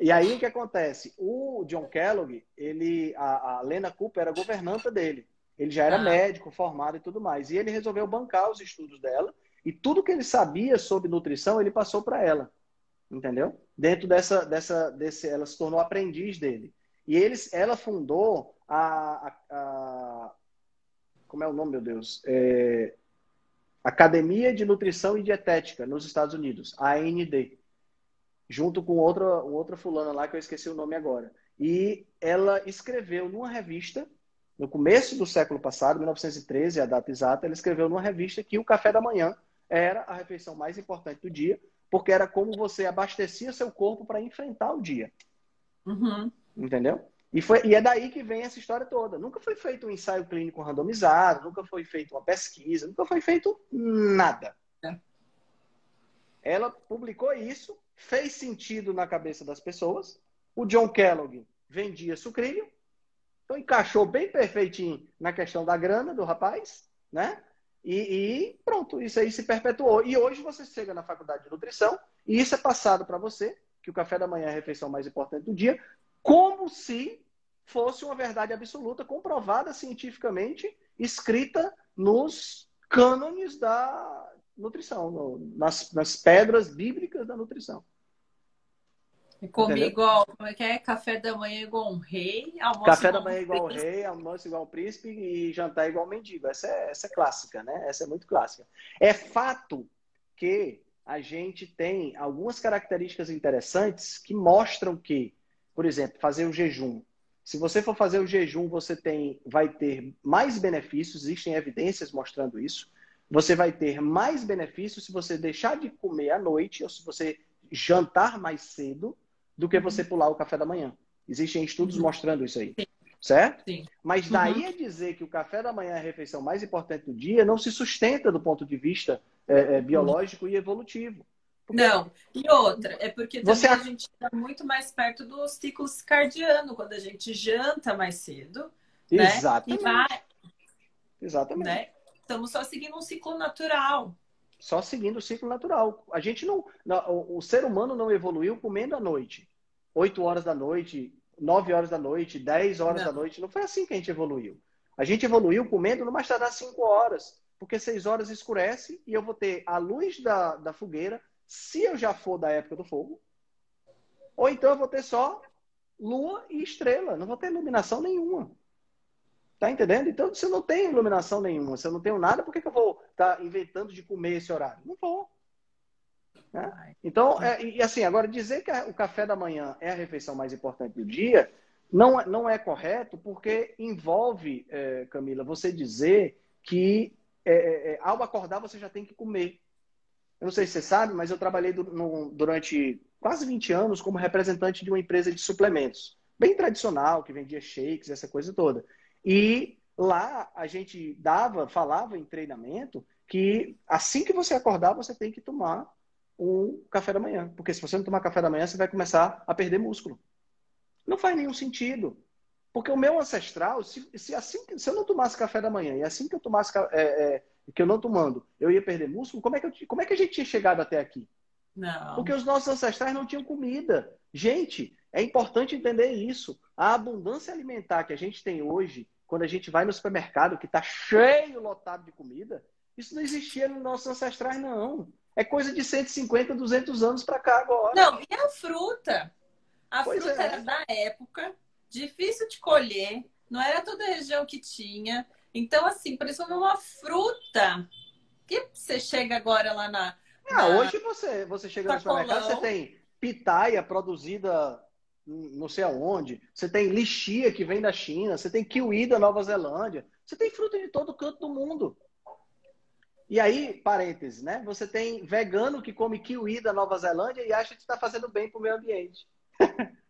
E aí o que acontece? O John Kellogg, ele, a, a Lena Cooper era governanta dele. Ele já era ah. médico, formado e tudo mais. E ele resolveu bancar os estudos dela e tudo que ele sabia sobre nutrição ele passou para ela, entendeu? Dentro dessa, dessa, desse, ela se tornou aprendiz dele. E eles, ela fundou a, a, a como é o nome, meu Deus? É, Academia de Nutrição e Dietética nos Estados Unidos, AND, junto com outra, outra fulana lá que eu esqueci o nome agora. E ela escreveu numa revista, no começo do século passado, 1913, a data exata, ela escreveu numa revista que o café da manhã era a refeição mais importante do dia, porque era como você abastecia seu corpo para enfrentar o dia. Uhum. Entendeu? E, foi, e é daí que vem essa história toda. Nunca foi feito um ensaio clínico randomizado, nunca foi feita uma pesquisa, nunca foi feito nada. É. Ela publicou isso, fez sentido na cabeça das pessoas. O John Kellogg vendia sucrilho, então encaixou bem perfeitinho na questão da grana do rapaz, né? E, e pronto, isso aí se perpetuou. E hoje você chega na faculdade de nutrição e isso é passado para você, que o café da manhã é a refeição mais importante do dia, como se fosse uma verdade absoluta, comprovada cientificamente, escrita nos cânones da nutrição, no, nas, nas, pedras bíblicas da nutrição. E comer igual, como é que é? Café da manhã igual um rei, almoço Café da manhã igual um rei, almoço igual um príncipe e jantar igual um mendigo. Essa é, essa é clássica, né? Essa é muito clássica. É fato que a gente tem algumas características interessantes que mostram que por exemplo, fazer o jejum. Se você for fazer o jejum, você tem, vai ter mais benefícios, existem evidências mostrando isso. Você vai ter mais benefícios se você deixar de comer à noite ou se você jantar mais cedo do que você pular o café da manhã. Existem estudos uhum. mostrando isso aí. Certo? Sim. Mas daí uhum. a dizer que o café da manhã é a refeição mais importante do dia não se sustenta do ponto de vista é, é, biológico uhum. e evolutivo. Não, e outra, é porque também Você... a gente está muito mais perto do ciclo circadiano, quando a gente janta mais cedo. Exatamente. Né? E vai, Exatamente. Né? Estamos só seguindo um ciclo natural. Só seguindo o ciclo natural. A gente não o ser humano não evoluiu comendo à noite. 8 horas da noite, 9 horas da noite, 10 horas não. da noite. Não foi assim que a gente evoluiu. A gente evoluiu comendo no mais tardar 5 horas. Porque 6 horas escurece e eu vou ter a luz da, da fogueira se eu já for da época do fogo, ou então eu vou ter só lua e estrela, não vou ter iluminação nenhuma. Tá entendendo? Então, se eu não tenho iluminação nenhuma, se eu não tenho nada, por que, que eu vou estar tá inventando de comer esse horário? Não vou. Né? Então, é, e assim, agora dizer que o café da manhã é a refeição mais importante do dia não, é, não é correto, porque envolve, é, Camila, você dizer que é, é, é ao acordar você já tem que comer. Eu não sei se você sabe, mas eu trabalhei durante quase 20 anos como representante de uma empresa de suplementos. bem tradicional, que vendia shakes, essa coisa toda. E lá a gente dava, falava em treinamento que assim que você acordar, você tem que tomar um café da manhã. Porque se você não tomar café da manhã, você vai começar a perder músculo. Não faz nenhum sentido. Porque o meu ancestral, se, se, assim, se eu não tomasse café da manhã e assim que eu tomasse é, é, que eu não tomando, eu ia perder músculo, como é, que eu, como é que a gente tinha chegado até aqui? Não. Porque os nossos ancestrais não tinham comida. Gente, é importante entender isso. A abundância alimentar que a gente tem hoje, quando a gente vai no supermercado, que está cheio, lotado de comida, isso não existia nos nossos ancestrais, não. É coisa de 150, 200 anos para cá agora. Não, e a fruta? A Pois fruta é. era da época, difícil de colher, não era toda a região que tinha. Então, assim, por isso uma fruta. Que você chega agora lá na. Ah, na- hoje você, você chega no supermercado, você tem pitaia produzida não sei aonde, você tem lixia que vem da China, você tem kiwi da Nova Zelândia, você tem fruta de todo canto do mundo. E aí, parênteses, né? Você tem vegano que come kiwi da Nova Zelândia e acha que está fazendo bem para o meio ambiente.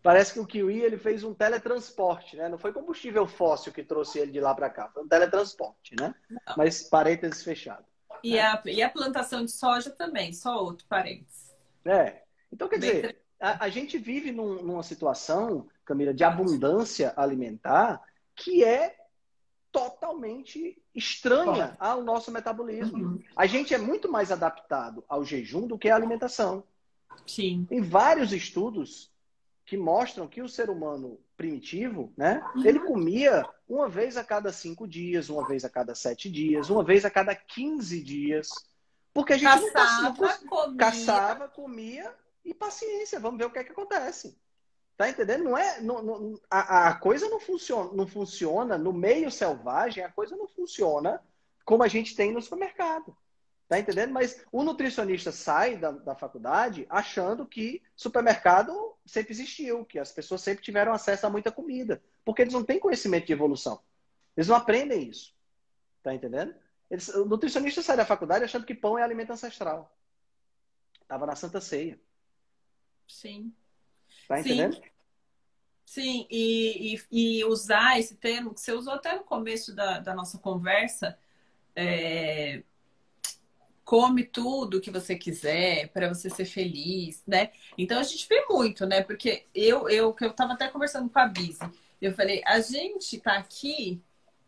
Parece que o kiwi ele fez um teletransporte, né? Não foi combustível fóssil que trouxe ele de lá para cá, foi um teletransporte, né? Mas parênteses fechado. E a, e a plantação de soja também, só outro parênteses. É. Então, quer Bem dizer, a, a gente vive num- numa situação, Camila, de abundância alimentar que é totalmente estranha ao nosso metabolismo. Uhum. A gente é muito mais adaptado ao jejum do que à alimentação. Sim. Tem vários estudos que mostram que o ser humano primitivo, né, Uhum. ele comia uma vez a cada cinco dias, uma vez a cada sete dias, uma vez a cada 15 dias. Porque a gente não, tá, não Caçava, comia. caçava, comia e paciência, vamos ver o que é que acontece. Tá entendendo? Não é, não- não- a, a coisa não funciona, não funciona no meio selvagem, a coisa não funciona como a gente tem no supermercado. Tá entendendo? Mas o nutricionista sai da, da faculdade achando que supermercado sempre existiu, que as pessoas sempre tiveram acesso a muita comida, porque eles não têm conhecimento de evolução. Eles não aprendem isso. Tá entendendo? Eles- o nutricionista sai da faculdade achando que pão é alimento ancestral. Tava na Santa Ceia. Sim. Tá entendendo? Sim, e, e, e usar esse termo que você usou até no começo da, da nossa conversa, é, come tudo que você quiser para você ser feliz, né? Então a gente vê muito, né? Porque eu, eu, que eu tava até conversando com a Bise, eu falei, a gente tá aqui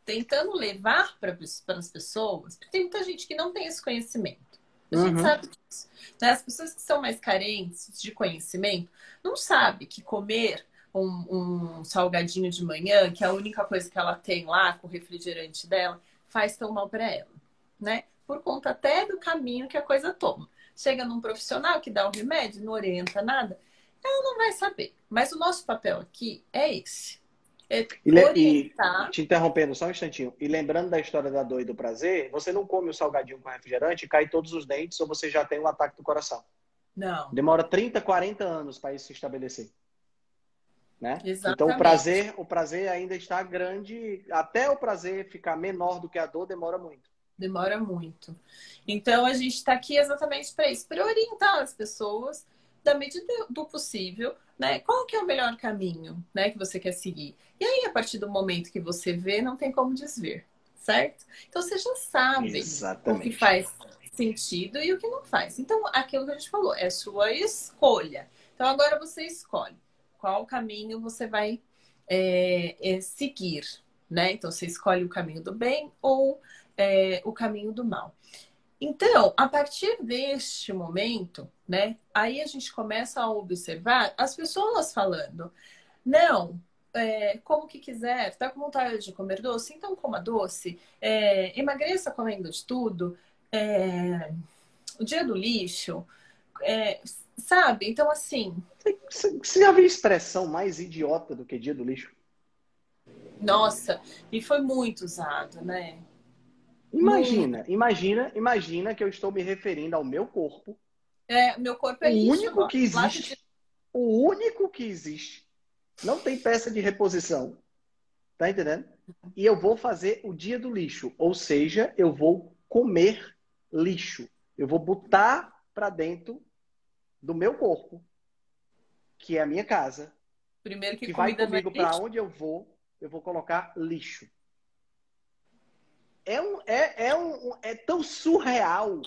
tentando levar para as pessoas, porque tem muita gente que não tem esse conhecimento. A gente Uhum. sabe disso. né? As pessoas que são mais carentes de conhecimento não sabem que comer um, um salgadinho de manhã, que é a única coisa que ela tem lá com o refrigerante dela, faz tão mal para ela, né? Por conta até do caminho que a coisa toma. Chega num profissional que dá o remédio, não orienta nada, ela não vai saber. Mas o nosso papel aqui é esse. É E, orientar. e te interrompendo só um instantinho. E lembrando da história da dor e do prazer, você não come o salgadinho com refrigerante, cai todos os dentes ou você já tem um ataque do coração. Não. Demora 30, 40 anos para isso se estabelecer. Né? Exatamente. Então o prazer, o prazer ainda está grande, até o prazer ficar menor do que a dor demora muito. Demora muito. Então, a gente está aqui exatamente para isso, para orientar as pessoas da medida do possível, né? Qual que é o melhor caminho, né, que você quer seguir? E aí, a partir do momento que você vê, não tem como desver, certo? Então, você já sabe o que Exatamente. faz sentido e o que não faz. Então, aquilo que a gente falou, é sua escolha. Então, agora você escolhe qual caminho você vai é, é, seguir, né? Então, você escolhe o caminho do bem ou é, o caminho do mal. Então, a partir deste momento, né? Aí a gente começa a observar as pessoas falando, não, é, como que quiser, tá com vontade de comer doce, então coma doce, é, emagreça comendo de tudo, é, o dia do lixo, é, sabe? Então, assim, Você já viu expressão mais idiota do que dia do lixo? nossa, e foi muito usado, né? Imagina, imagina, imagina que eu estou me referindo ao meu corpo, É, meu corpo é o lixo. único ó. que existe, o único que existe. Não tem peça de reposição. Tá entendendo? E eu vou fazer o dia do lixo, ou seja, eu vou comer lixo. Eu vou botar para dentro do meu corpo, que é a minha casa, Primeiro que, que vai é comigo para onde eu vou, eu vou colocar lixo. É, um, é, é, um, é tão surreal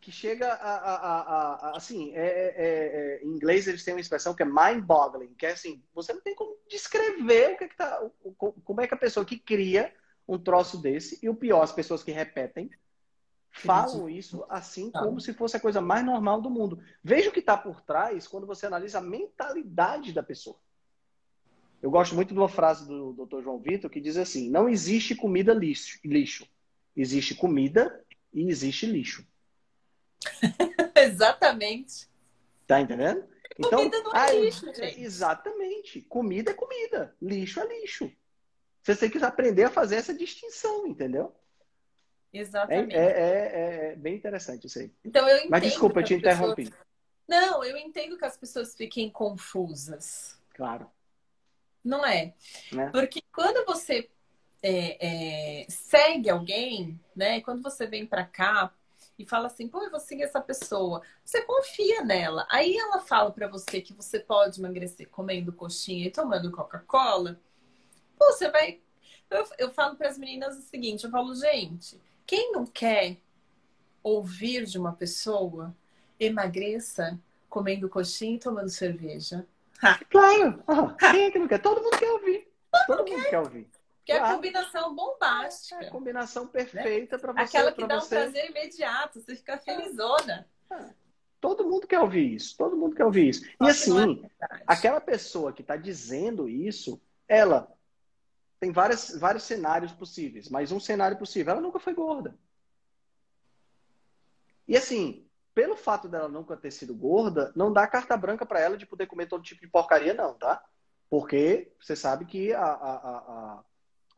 que chega a, a, a, a- assim, é, é- é- em inglês eles têm uma expressão que é mind-boggling, que é assim, você não tem como descrever o que, é que tá, o- como é que a pessoa que cria um troço desse, e o pior, as pessoas que repetem, falam isso assim como se fosse a coisa mais normal do mundo. Veja o que está por trás quando você analisa a mentalidade da pessoa. Eu gosto muito de uma frase do Dr. João Vitor que diz assim: não existe comida lixo, lixo. Existe comida e existe lixo. Exatamente. Tá entendendo? Comida não é eu- lixo, gente. Exatamente. Comida é comida. Lixo é lixo. Você tem que aprender a fazer essa distinção, entendeu? É, Exatamente. é, é- é bem interessante isso aí. Então eu entendo. Mas desculpa, eu te as pessoas- interrompi. Não, eu entendo que as pessoas fiquem confusas. Claro. Não é? Né? Porque quando você é, é, segue alguém, né? Quando você vem pra cá e fala assim, pô, eu vou seguir essa pessoa, você confia nela. Aí ela fala pra você que você pode emagrecer comendo coxinha e tomando Coca-Cola. Pô, você vai. Eu, eu falo para as meninas o seguinte: eu falo, gente, quem não quer ouvir de uma pessoa, emagreça comendo coxinha e tomando cerveja. Claro. Ah, quem é que não quer? Todo mundo quer ouvir. Todo mundo quer ouvir. Que é a Claro. combinação É a bombástica. combinação perfeita para você. Aquela que dá um você. prazer imediato, você fica felizona. Todo mundo quer ouvir isso. Todo mundo quer ouvir isso. E Só não é assim, verdade. aquela pessoa que está dizendo isso, ela tem várias, vários cenários possíveis, mas um cenário possível, ela nunca foi gorda. E assim, pelo fato dela nunca ter sido gorda, não dá carta branca para ela de poder comer todo tipo de porcaria, não, tá? Porque você sabe que a- a-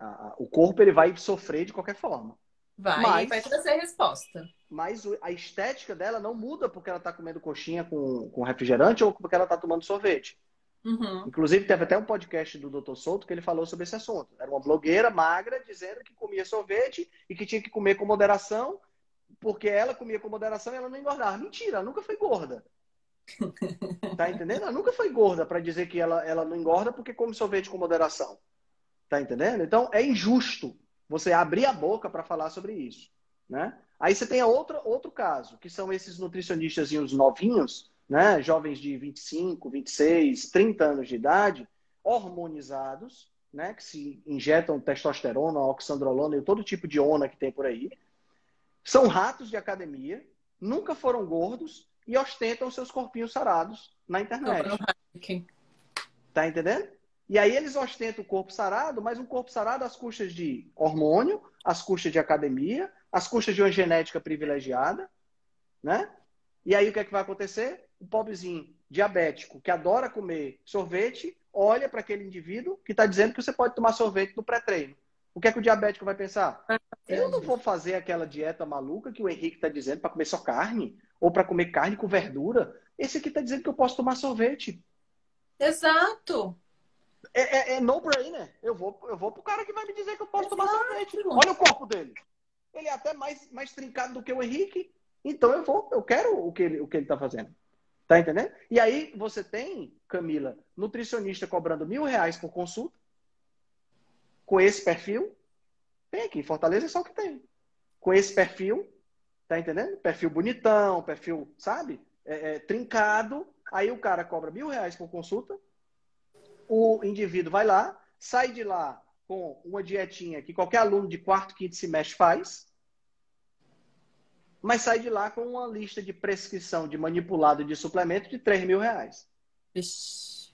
a- o corpo ele vai sofrer de qualquer forma. Vai, Mas- vai trazer resposta. Mas a estética dela não muda porque ela está comendo coxinha com, com refrigerante ou porque ela está tomando sorvete. Uhum. Inclusive, teve até um podcast do Dr. Souto que ele falou sobre esse assunto. Era uma blogueira magra dizendo que comia sorvete e que tinha que comer com moderação, porque ela comia com moderação e ela não engordava. Mentira, ela nunca foi gorda. Tá entendendo? Ela nunca foi gorda para dizer que ela, ela não engorda porque come sorvete com moderação. Tá entendendo? Então, é injusto você abrir a boca para falar sobre isso. Né? Aí você tem a outra, outro caso, que são esses nutricionistas novinhos, né? jovens de 25, 26, 30 anos de idade, hormonizados, né? que se injetam testosterona, oxandrolona e todo tipo de ona que tem por aí. São ratos de academia, nunca foram gordos e ostentam seus corpinhos sarados na internet. Tá entendendo? E aí eles ostentam o corpo sarado, mas um corpo sarado às custas de hormônio, às custas de academia, às custas de uma genética privilegiada, né? E aí o que é que vai acontecer? O pobrezinho diabético que adora comer sorvete, olha para aquele indivíduo que está dizendo que você pode tomar sorvete no pré-treino. O que é que o diabético vai pensar? Eu não vou fazer aquela dieta maluca que o Henrique está dizendo para comer só carne, ou para comer carne com verdura. Esse aqui está dizendo que eu posso tomar sorvete. Exato. É, é, é no-brainer. Eu vou, eu vou pro cara que vai me dizer que eu posso tomar Exato. sorvete. Olha o corpo dele. Ele é até mais, mais trincado do que o Henrique. Então eu vou, eu quero o que ele, o que ele tá fazendo. Tá entendendo? E aí você tem, Camila, nutricionista cobrando mil reais por consulta. Com esse perfil. Tem aqui, Fortaleza é só o que tem. Com esse perfil, tá entendendo? Perfil bonitão, perfil, sabe? É, é, trincado. Aí o cara cobra mil reais por consulta o indivíduo vai lá, sai de lá com uma dietinha que qualquer aluno de quarto, quinto semestre faz, mas sai de lá com uma lista de prescrição de manipulado de suplemento de 3 mil reais. Vixe.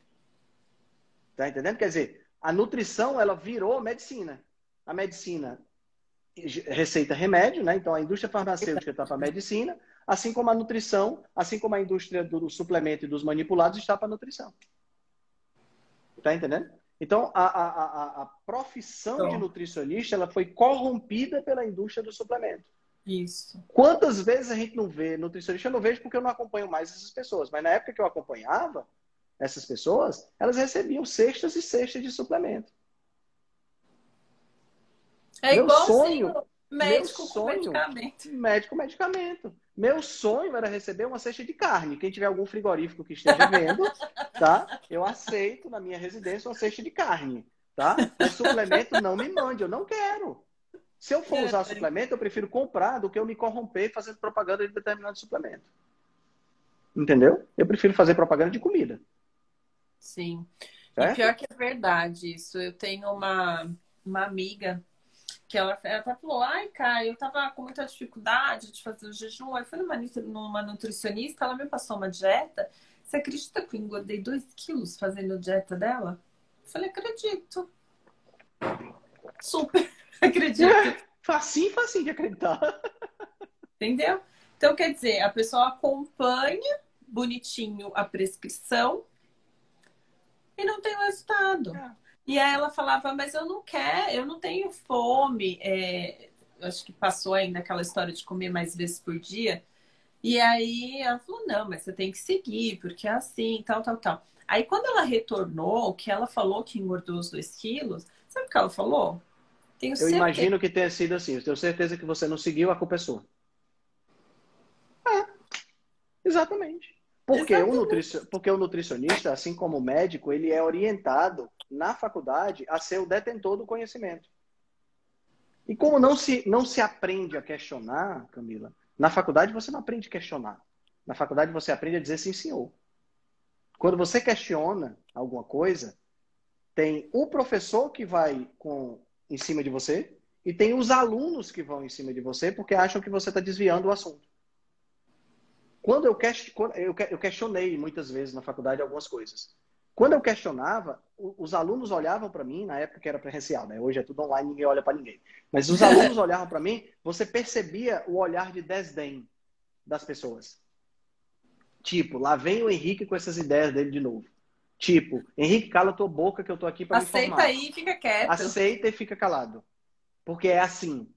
Tá entendendo? Quer dizer, a nutrição ela virou medicina. A medicina receita remédio, né? Então a indústria farmacêutica está para a medicina, assim como a nutrição, assim como a indústria do suplemento e dos manipulados está para a nutrição. Tá entendendo? Então, a, a, a, a profissão Então. de nutricionista ela foi corrompida pela indústria do suplemento. Isso. Quantas vezes a gente não vê nutricionista? Eu não vejo porque eu não acompanho mais essas pessoas. Mas na época que eu acompanhava essas pessoas, elas recebiam cestas e cestas de suplemento. É Meu igual sonho- médico com sonho- medicamento. Médico, medicamento. Meu sonho era receber uma cesta de carne. Quem tiver algum frigorífico que esteja vendo, tá? Eu aceito na minha residência uma cesta de carne, tá? Mas suplemento não me mande, eu não quero. Se eu for usar suplemento, eu prefiro comprar do que eu me corromper fazendo propaganda de determinado suplemento. Entendeu? Eu prefiro fazer propaganda de comida. Sim. É? E pior que é verdade isso. Eu tenho uma, uma amiga que ela, ela falou, ai, cara, eu tava com muita dificuldade de fazer o jejum. Aí fui numa, numa nutricionista, ela me passou uma dieta. Você acredita que eu engordei 2 quilos fazendo a dieta dela? Eu falei, acredito. Super, acredito. facinho, facinho de acreditar. Entendeu? Então, quer dizer, a pessoa acompanha bonitinho a prescrição e não tem o resultado. É. E aí ela falava, mas eu não quero, eu não tenho fome. É, acho que passou ainda aquela história de comer mais vezes por dia. E aí ela falou, não, mas você tem que seguir, porque é assim, tal, tal, tal. Aí quando ela retornou, que ela falou que engordou os dois quilos, sabe o que ela falou? Tenho eu certeza. imagino que tenha sido assim. Eu tenho certeza que você não seguiu, a culpa é sua. É, exatamente. Porque o, nutricio... Porque o nutricionista, assim como o médico, ele é orientado na faculdade a ser o detentor do conhecimento. E como não se, não se aprende a questionar, Camila, na faculdade você não aprende a questionar. Na faculdade você aprende a dizer sim, senhor. Quando você questiona alguma coisa, tem o professor que vai com, em cima de você e tem os alunos que vão em cima de você porque acham que você está desviando o assunto. Quando eu, eu questionei muitas vezes na faculdade algumas coisas. Quando eu questionava, os alunos olhavam para mim, na época que era presencial, né? Hoje é tudo online, ninguém olha para ninguém. Mas os alunos olhavam para mim, você percebia o olhar de desdém das pessoas. Tipo, lá vem o Henrique com essas ideias dele de novo. Tipo, Henrique, cala tua boca que eu tô aqui para Aceita aí, fica quieto. Aceita e fica calado. Porque é assim.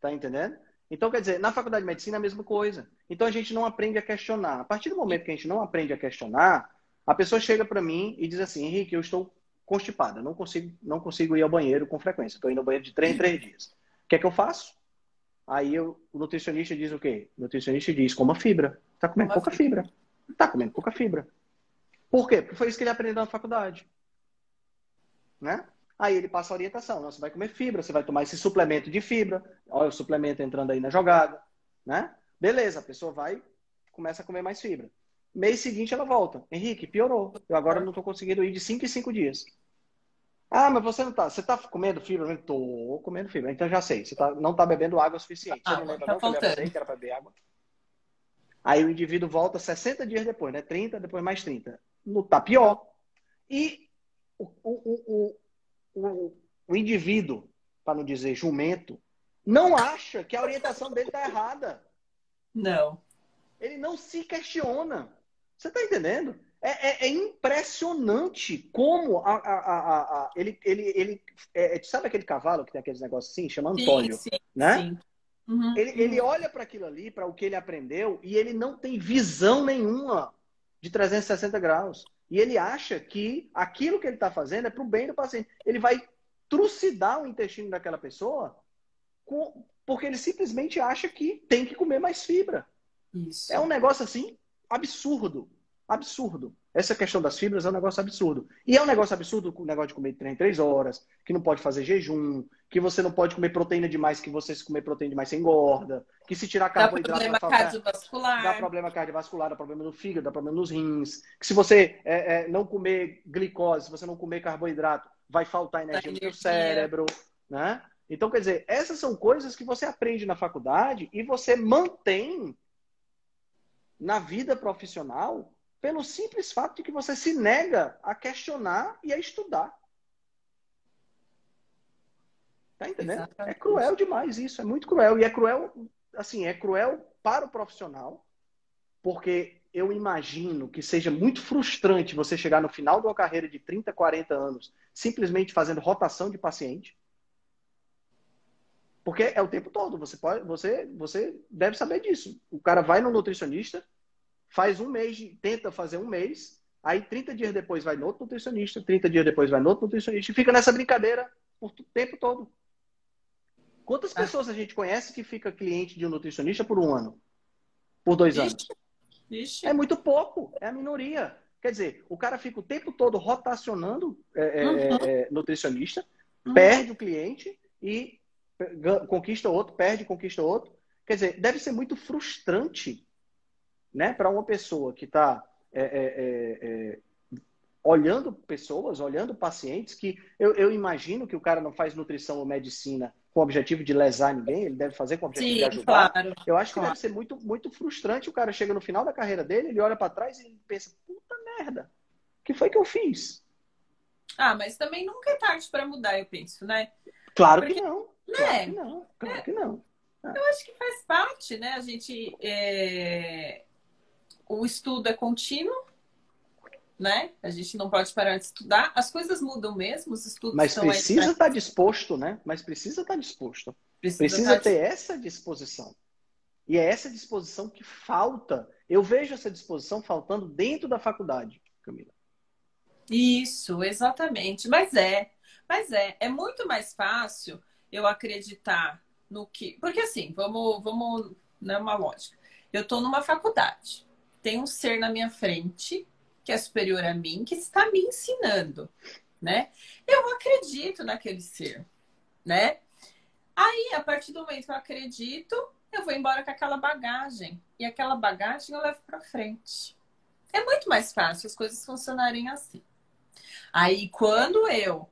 Tá entendendo? Então, quer dizer, na faculdade de medicina é a mesma coisa. Então, a gente não aprende a questionar. A partir do momento que a gente não aprende a questionar, a pessoa chega para mim e diz assim: Henrique, eu estou constipada, não consigo, não consigo ir ao banheiro com frequência. Estou indo ao banheiro de três em três dias. O que é que eu faço? Aí eu, o nutricionista diz o quê? O nutricionista diz: coma fibra. Está comendo pouca fibra. Está comendo pouca fibra. Por quê? Porque foi isso que ele aprendeu na faculdade. Né? Aí ele passa a orientação. Você vai comer fibra, você vai tomar esse suplemento de fibra. Olha o suplemento entrando aí na jogada. Né? Beleza, a pessoa vai começa a comer mais fibra. Mês seguinte ela volta. Henrique, piorou. Eu agora não estou conseguindo ir de 5 em 5 dias. Ah, mas você não tá. Você está comendo fibra? Eu tô comendo fibra. Então já sei. Você tá, não está bebendo água suficiente. Você não lembra tá não faltando. que eu era beber água? Aí o indivíduo volta 60 dias depois, né? 30, depois mais 30. No, tá pior. E o, o, o, o, indivíduo, para não dizer jumento, não acha que a orientação dele está errada. Não. Ele não se questiona. Você está entendendo? É, é, é, impressionante como a, a, a, a ele, ele, ele é, é sabe aquele cavalo que tem aqueles negócios assim, chama Antônio, sim, sim, né? Sim. Uhum, ele, uhum. ele olha para aquilo ali, para o que ele aprendeu, e ele não tem visão nenhuma de 360 graus. E ele acha que aquilo que ele está fazendo é para o bem do paciente. Ele vai trucidar o intestino daquela pessoa com, porque ele simplesmente acha que tem que comer mais fibra. Isso. É um negócio assim absurdo. Absurdo. Essa questão das fibras é um negócio absurdo. E é um negócio absurdo o negócio de comer em três horas, que não pode fazer jejum, que você não pode comer proteína demais, que você se comer proteína demais você engorda, que se tirar carboidrato... Dá problema cardiovascular. Dá problema cardiovascular, dá problema no fígado, dá problema nos rins. Que se você é, é, não comer glicose, se você não comer carboidrato, vai faltar energia no seu cérebro, né? Então, quer dizer, essas são coisas que você aprende na faculdade e você mantém na vida profissional pelo simples fato de que você se nega a questionar e a estudar. Tá entendendo? Exatamente. É cruel demais isso, é muito cruel. E é cruel, assim, é cruel para o profissional, porque eu imagino que seja muito frustrante você chegar no final de uma carreira de 30, 40 anos simplesmente fazendo rotação de paciente. Porque é o tempo todo. Você pode, você, você deve saber disso. O cara vai no nutricionista, faz um mês, tenta fazer um mês, aí 30 dias depois vai no outro nutricionista, 30 dias depois vai no outro nutricionista e fica nessa brincadeira o tempo todo. Quantas ah. pessoas a gente conhece que fica cliente de um nutricionista por um ano? por dois Ixi, anos. Ixi. É muito pouco, é a minoria. Quer dizer, o cara fica o tempo todo rotacionando é, é, Uhum. é, nutricionista, Uhum. perde o cliente e gan- conquista outro, perde, conquista outro. Quer dizer, deve ser muito frustrante, né, para uma pessoa que está olhando pessoas, olhando pacientes, que eu, eu imagino que o cara não faz nutrição ou medicina com o objetivo de lesar ninguém, ele deve fazer com o objetivo de Sim, ajudar. claro. Eu acho que Claro. deve ser muito, muito frustrante. O cara chega no final da carreira dele, ele olha para trás e pensa: puta merda, o que foi que eu fiz? Ah, mas também nunca é tarde para mudar, eu penso, né? Claro Porque- que não. né? Claro que não. Claro que não. Eu acho que faz parte, né? A gente. é, O estudo é contínuo, né? A gente não pode parar de estudar. As coisas mudam mesmo, os estudos Mas precisa estar disposto, né? Mas precisa estar disposto. Precisa tá- ter essa disposição. E é essa disposição que falta. Eu vejo essa disposição faltando dentro da faculdade, Camila. Isso, exatamente. Mas é, mas é, é muito mais fácil eu acreditar no que. Porque assim, vamos, vamos, né, uma lógica. Eu estou numa faculdade, tem um ser na minha frente que é superior a mim, que está me ensinando, né? Eu acredito naquele ser, né? Aí, a partir do momento que eu acredito, eu vou embora com aquela bagagem. E aquela bagagem eu levo para frente. É muito mais fácil as coisas funcionarem assim. Aí, quando eu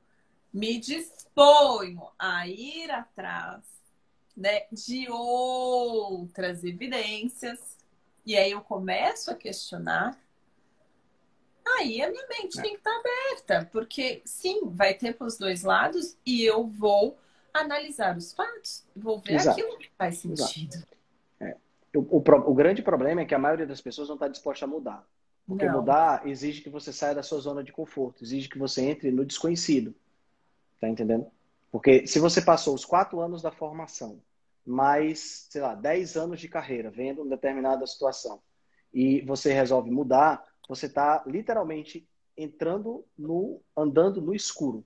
me disponho a ir atrás né, de outras evidências, e aí eu começo a questionar, aí a minha mente tem que estar aberta, porque sim, vai ter para os dois lados e eu vou analisar os fatos, vou ver Exato. aquilo que faz sentido. O, o pro- o grande problema é que a maioria das pessoas não está disposta a mudar. Porque Não. mudar exige que você saia da sua zona de conforto, exige que você entre no desconhecido. Tá entendendo? Porque se você passou os quatro anos da formação, mais, sei lá, dez anos de carreira, vendo uma determinada situação, e você resolve mudar, você está literalmente entrando no. andando no escuro.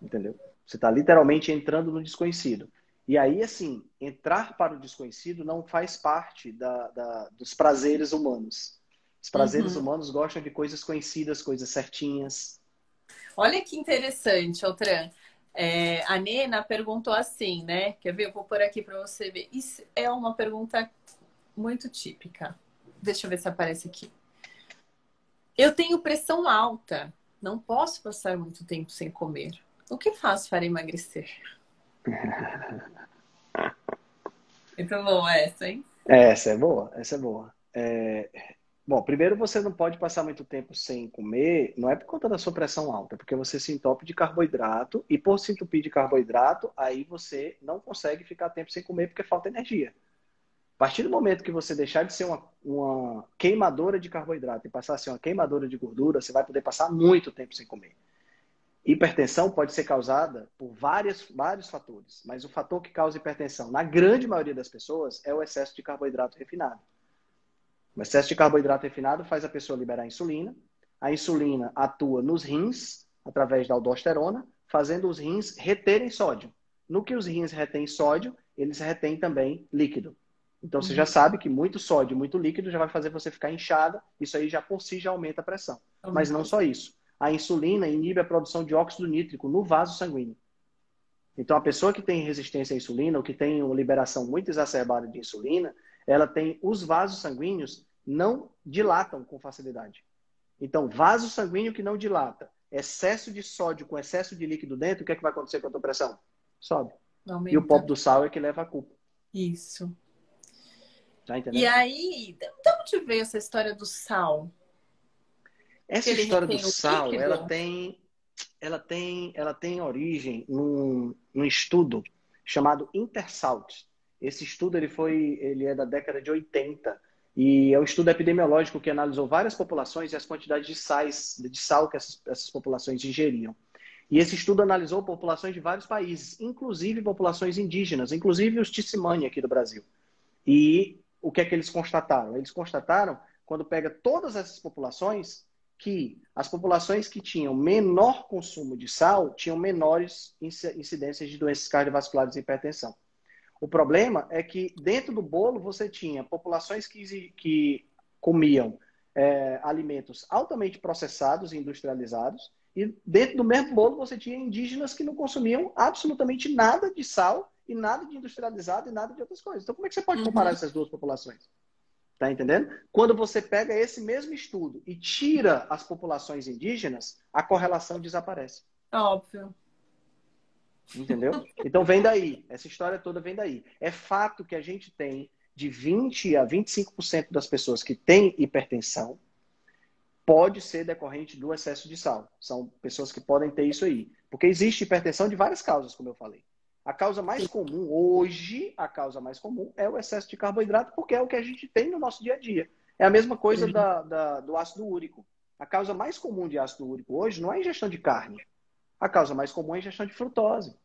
Entendeu? Você está literalmente entrando no desconhecido. E aí, assim, entrar para o desconhecido não faz parte da, da- dos prazeres humanos. Os prazeres Uhum. humanos gostam de coisas conhecidas, coisas certinhas. Olha que interessante, Altran. É, a Nena perguntou assim, né? Quer ver? Eu vou pôr aqui para você ver. Isso é uma pergunta muito típica. Deixa eu ver se aparece aqui. Eu tenho pressão alta. Não posso passar muito tempo sem comer. O que faço para emagrecer? Muito bom essa, hein? Essa é boa, essa é boa. É, Bom, primeiro você não pode passar muito tempo sem comer, não é por conta da sua pressão alta, é porque você se entope de carboidrato e por se entupir de carboidrato, aí você não consegue ficar tempo sem comer porque falta energia. A partir do momento que você deixar de ser uma, uma queimadora de carboidrato e passar a ser uma queimadora de gordura, você vai poder passar muito tempo sem comer. Hipertensão pode ser causada por várias, vários fatores, mas o fator que causa hipertensão, na grande maioria das pessoas, é o excesso de carboidrato refinado. O excesso de carboidrato refinado faz a pessoa liberar insulina. A insulina atua nos rins, através da aldosterona, fazendo os rins reterem sódio. No que os rins retêm sódio, eles retêm também líquido. Então você já sabe que muito sódio, muito líquido já vai fazer você ficar inchada. Isso aí já por si já aumenta a pressão. Mas não só isso. A insulina inibe a produção de óxido nítrico no vaso sanguíneo. Então a pessoa que tem resistência à insulina, ou que tem uma liberação muito exacerbada de insulina, ela tem os vasos sanguíneos não dilatam com facilidade. Então, vaso sanguíneo que não dilata, excesso de sódio com excesso de líquido dentro, o que é que vai acontecer com a tua pressão? Sobe. Aumenta. E o pó do sal é que leva a culpa. Isso. Tá entendendo? E aí, de onde veio essa história do sal? Essa ele história do sal, líquido? ela tem, ela tem, ela tem origem num, num estudo chamado Intersalt. Esse estudo ele foi, ele é da década de 80 e é um estudo epidemiológico que analisou várias populações e as quantidades de sais, de sal que essas, essas populações ingeriam. E esse estudo analisou populações de vários países, inclusive populações indígenas, inclusive os Tissimani aqui do Brasil. E o que é que eles constataram? Eles constataram, quando pega todas essas populações, que as populações que tinham menor consumo de sal tinham menores incidências de doenças cardiovasculares e hipertensão. O problema é que dentro do bolo você tinha populações que, que comiam é, alimentos altamente processados e industrializados, e dentro do mesmo bolo você tinha indígenas que não consumiam absolutamente nada de sal e nada de industrializado e nada de outras coisas. Então, como é que você pode comparar uhum. essas duas populações? Tá entendendo? Quando você pega esse mesmo estudo e tira as populações indígenas, a correlação desaparece. Óbvio. Entendeu? Então vem daí. Essa história toda vem daí. É fato que a gente tem de 20 a 25% das pessoas que têm hipertensão pode ser decorrente do excesso de sal. São pessoas que podem ter isso aí. Porque existe hipertensão de várias causas, como eu falei. A causa mais comum hoje, a causa mais comum é o excesso de carboidrato, porque é o que a gente tem no nosso dia a dia. É a mesma coisa da, da, do ácido úrico. A causa mais comum de ácido úrico hoje não é a ingestão de carne. A causa mais comum é a ingestão de frutose.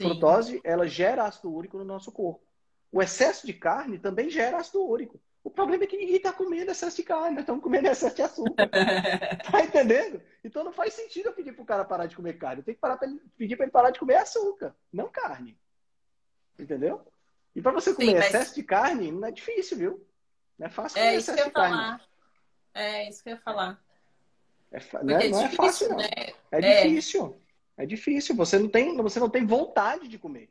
Sim. Frutose, ela gera ácido úrico no nosso corpo. O excesso de carne também gera ácido úrico. O problema é que ninguém está comendo excesso de carne, nós estamos comendo excesso de açúcar. tá entendendo? Então não faz sentido eu pedir para o cara parar de comer carne. Eu tenho que parar ele, pedir para ele parar de comer açúcar, não carne. Entendeu? E para você comer Sim, mas... excesso de carne, não é difícil, viu? Não é fácil é comer é excesso de carne. Falar. É isso que eu ia falar. É, não, é, é, não é fácil, não. Né? É, é difícil. É difícil. Você não tem, você não tem vontade de comer.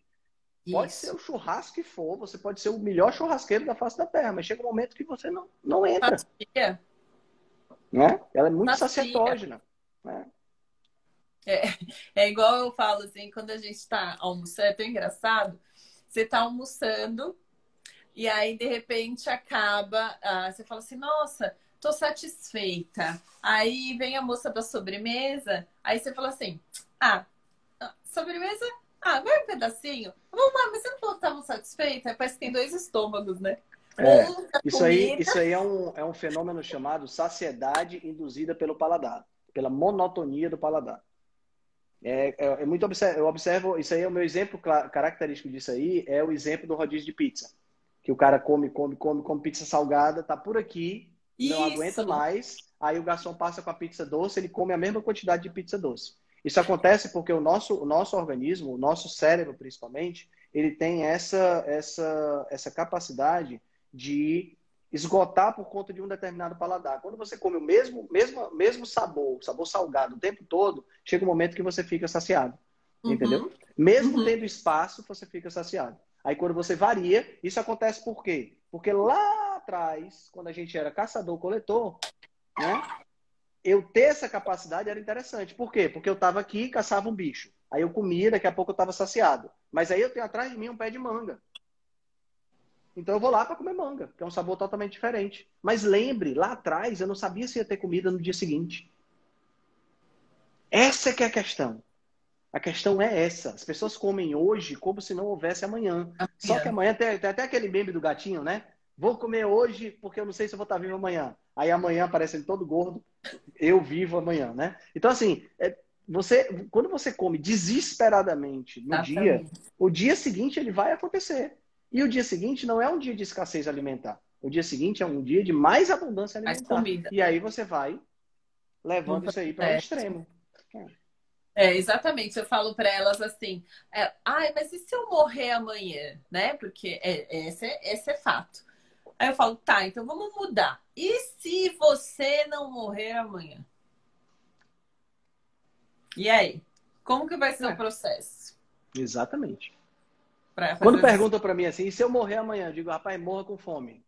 Pode ser o churrasco que for, você pode ser o melhor churrasqueiro da face da terra, mas chega um momento que você não, não entra. Sacia. Né? Ela é muito saciatógena. Né? É, é igual eu falo assim, quando a gente está almoçando, é tão engraçado. Você está almoçando e aí de repente acaba, ah, você fala assim, nossa, tô satisfeita. Aí vem a moça da sobremesa, aí você fala assim, ah, sobremesa ah, vai um pedacinho. Vamos lá, mas você não falou que estavam satisfeitos? Parece que tem dois estômagos, né? É, isso aí, isso aí é, um, é um fenômeno chamado saciedade induzida pelo paladar, pela monotonia do paladar. É, é, é muito eu observo, isso aí é o meu exemplo característico disso aí, é o exemplo do rodízio de pizza. Que o cara come, come, come, come pizza salgada, tá por aqui, isso. não aguenta mais, aí o garçom passa com a pizza doce, ele come a mesma quantidade de pizza doce. Isso acontece porque o nosso, o nosso organismo, o nosso cérebro principalmente, ele tem essa, essa, essa capacidade de esgotar por conta de um determinado paladar. Quando você come o mesmo, mesmo, mesmo sabor, sabor salgado o tempo todo, chega um momento que você fica saciado. Uhum. Entendeu? Mesmo uhum. tendo espaço, você fica saciado. Aí quando você varia, isso acontece por quê? Porque lá atrás, quando a gente era caçador-coletor, né? eu ter essa capacidade era interessante. Por quê? Porque eu estava aqui e caçava um bicho. Aí eu comia, daqui a pouco eu estava saciado. Mas aí eu tenho atrás de mim um pé de manga. Então eu vou lá para comer manga, que é um sabor totalmente diferente. Mas lembre, lá atrás eu não sabia se ia ter comida no dia seguinte. Essa é que é a questão. A questão é essa. As pessoas comem hoje como se não houvesse amanhã. Só que amanhã tem, tem até aquele meme do gatinho, né? Vou comer hoje porque eu não sei se eu vou estar vivo amanhã. Aí amanhã aparece ele todo gordo, eu vivo amanhã, né? Então, assim, é, você, quando você come desesperadamente no dia, o dia seguinte ele vai acontecer. E o dia seguinte não é um dia de escassez alimentar. O dia seguinte é um dia de mais abundância alimentar. Mais comida. E aí você vai levando isso aí para o um extremo. É, exatamente. Eu falo para elas assim: é, ai, mas e se eu morrer amanhã? Né? Porque é, esse, é, esse é fato. Aí eu falo, tá, então vamos mudar. E se você não morrer amanhã? E aí? Como que vai ser é. o processo? Exatamente. Quando perguntam para mim assim, e se eu morrer amanhã? Eu digo, rapaz, morra com fome.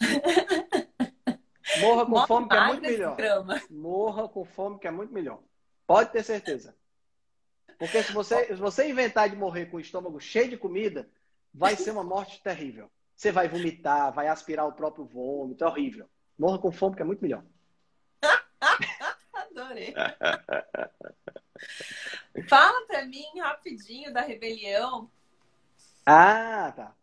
morra com Morre fome que é muito melhor. Grama. Morra com fome que é muito melhor. Pode ter certeza. Porque se você, se você inventar de morrer com o estômago cheio de comida, vai ser uma morte terrível. Você vai vomitar, vai aspirar o próprio vômito, é horrível. Morra com fome, que é muito melhor. Adorei. Fala pra mim rapidinho da rebelião. Ah, tá.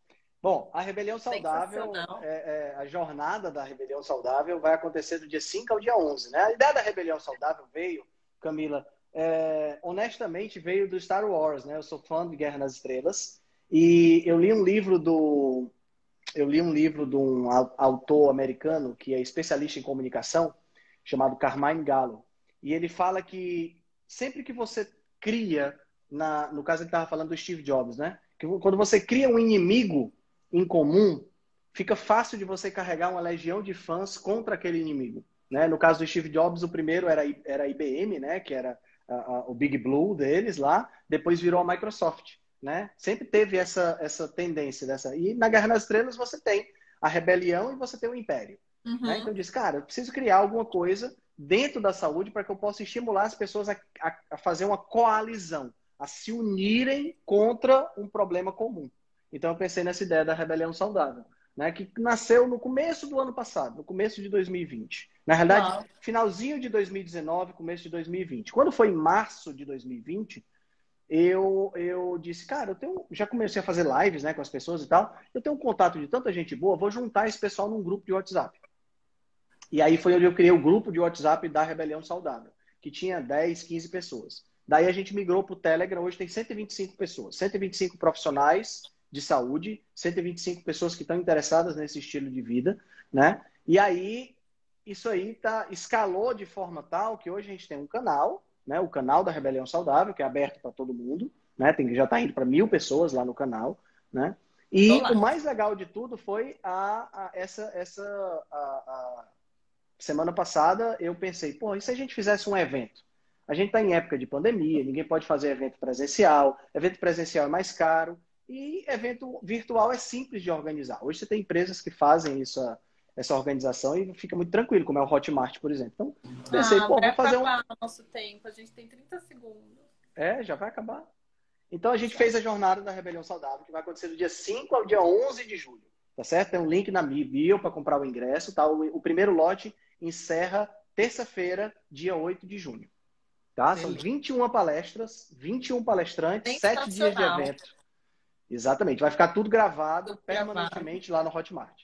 Bom, a rebelião saudável, é, é, a jornada da rebelião saudável vai acontecer do dia 5 ao dia 11, né? A ideia da rebelião saudável veio, Camila, é, honestamente veio do Star Wars, né? Eu sou fã de Guerra nas Estrelas e eu li um livro do eu li um livro de um autor americano que é especialista em comunicação, chamado Carmine Gallo. E ele fala que sempre que você cria, na, no caso ele estava falando do Steve Jobs, né? Quando você cria um inimigo em comum, fica fácil de você carregar uma legião de fãs contra aquele inimigo. Né? No caso do Steve Jobs, o primeiro era, era a IBM, né? que era a, a, o Big Blue deles lá, depois virou a Microsoft. Né? Sempre teve essa, essa tendência dessa. E na Guerra nas Estrelas você tem a rebelião e você tem o império. Uhum. Né? Então disse, cara, eu preciso criar alguma coisa dentro da saúde para que eu possa estimular as pessoas a, a, a fazer uma coalizão, a se unirem contra um problema comum. Então eu pensei nessa ideia da rebelião saudável, né, que nasceu no começo do ano passado, no começo de 2020. Na realidade, finalzinho de 2019, começo de 2020. Quando foi em março de 2020, eu, eu disse, cara, eu tenho, já comecei a fazer lives né, com as pessoas e tal. Eu tenho um contato de tanta gente boa, vou juntar esse pessoal num grupo de WhatsApp. E aí foi onde eu criei o grupo de WhatsApp da Rebelião Saudável, que tinha 10, 15 pessoas. Daí a gente migrou para o Telegram, hoje tem 125 pessoas, 125 profissionais de saúde, 125 pessoas que estão interessadas nesse estilo de vida, né? E aí isso aí tá escalou de forma tal que hoje a gente tem um canal, né? O canal da Rebelião Saudável que é aberto para todo mundo, né? Tem já está indo para mil pessoas lá no canal, né? E o mais legal de tudo foi a, a essa essa a, a semana passada eu pensei, pô, e se a gente fizesse um evento? A gente está em época de pandemia, ninguém pode fazer evento presencial, evento presencial é mais caro e evento virtual é simples de organizar. Hoje você tem empresas que fazem isso, essa organização e fica muito tranquilo, como é o Hotmart, por exemplo. Então, pensei, ah, pô, vamos fazer um. nosso tempo, a gente tem 30 segundos. É, já vai acabar. Então a gente fez a jornada da Rebelião Saudável, que vai acontecer do dia 5 ao dia 11 de julho. Tá certo? Tem um link na bio para comprar o ingresso, tá? O, o primeiro lote encerra terça-feira, dia 8 de junho. Tá? São 21 palestras, 21 palestrantes, 7 dias de evento. Exatamente. Vai ficar tudo gravado tudo permanentemente gravado. lá no Hotmart.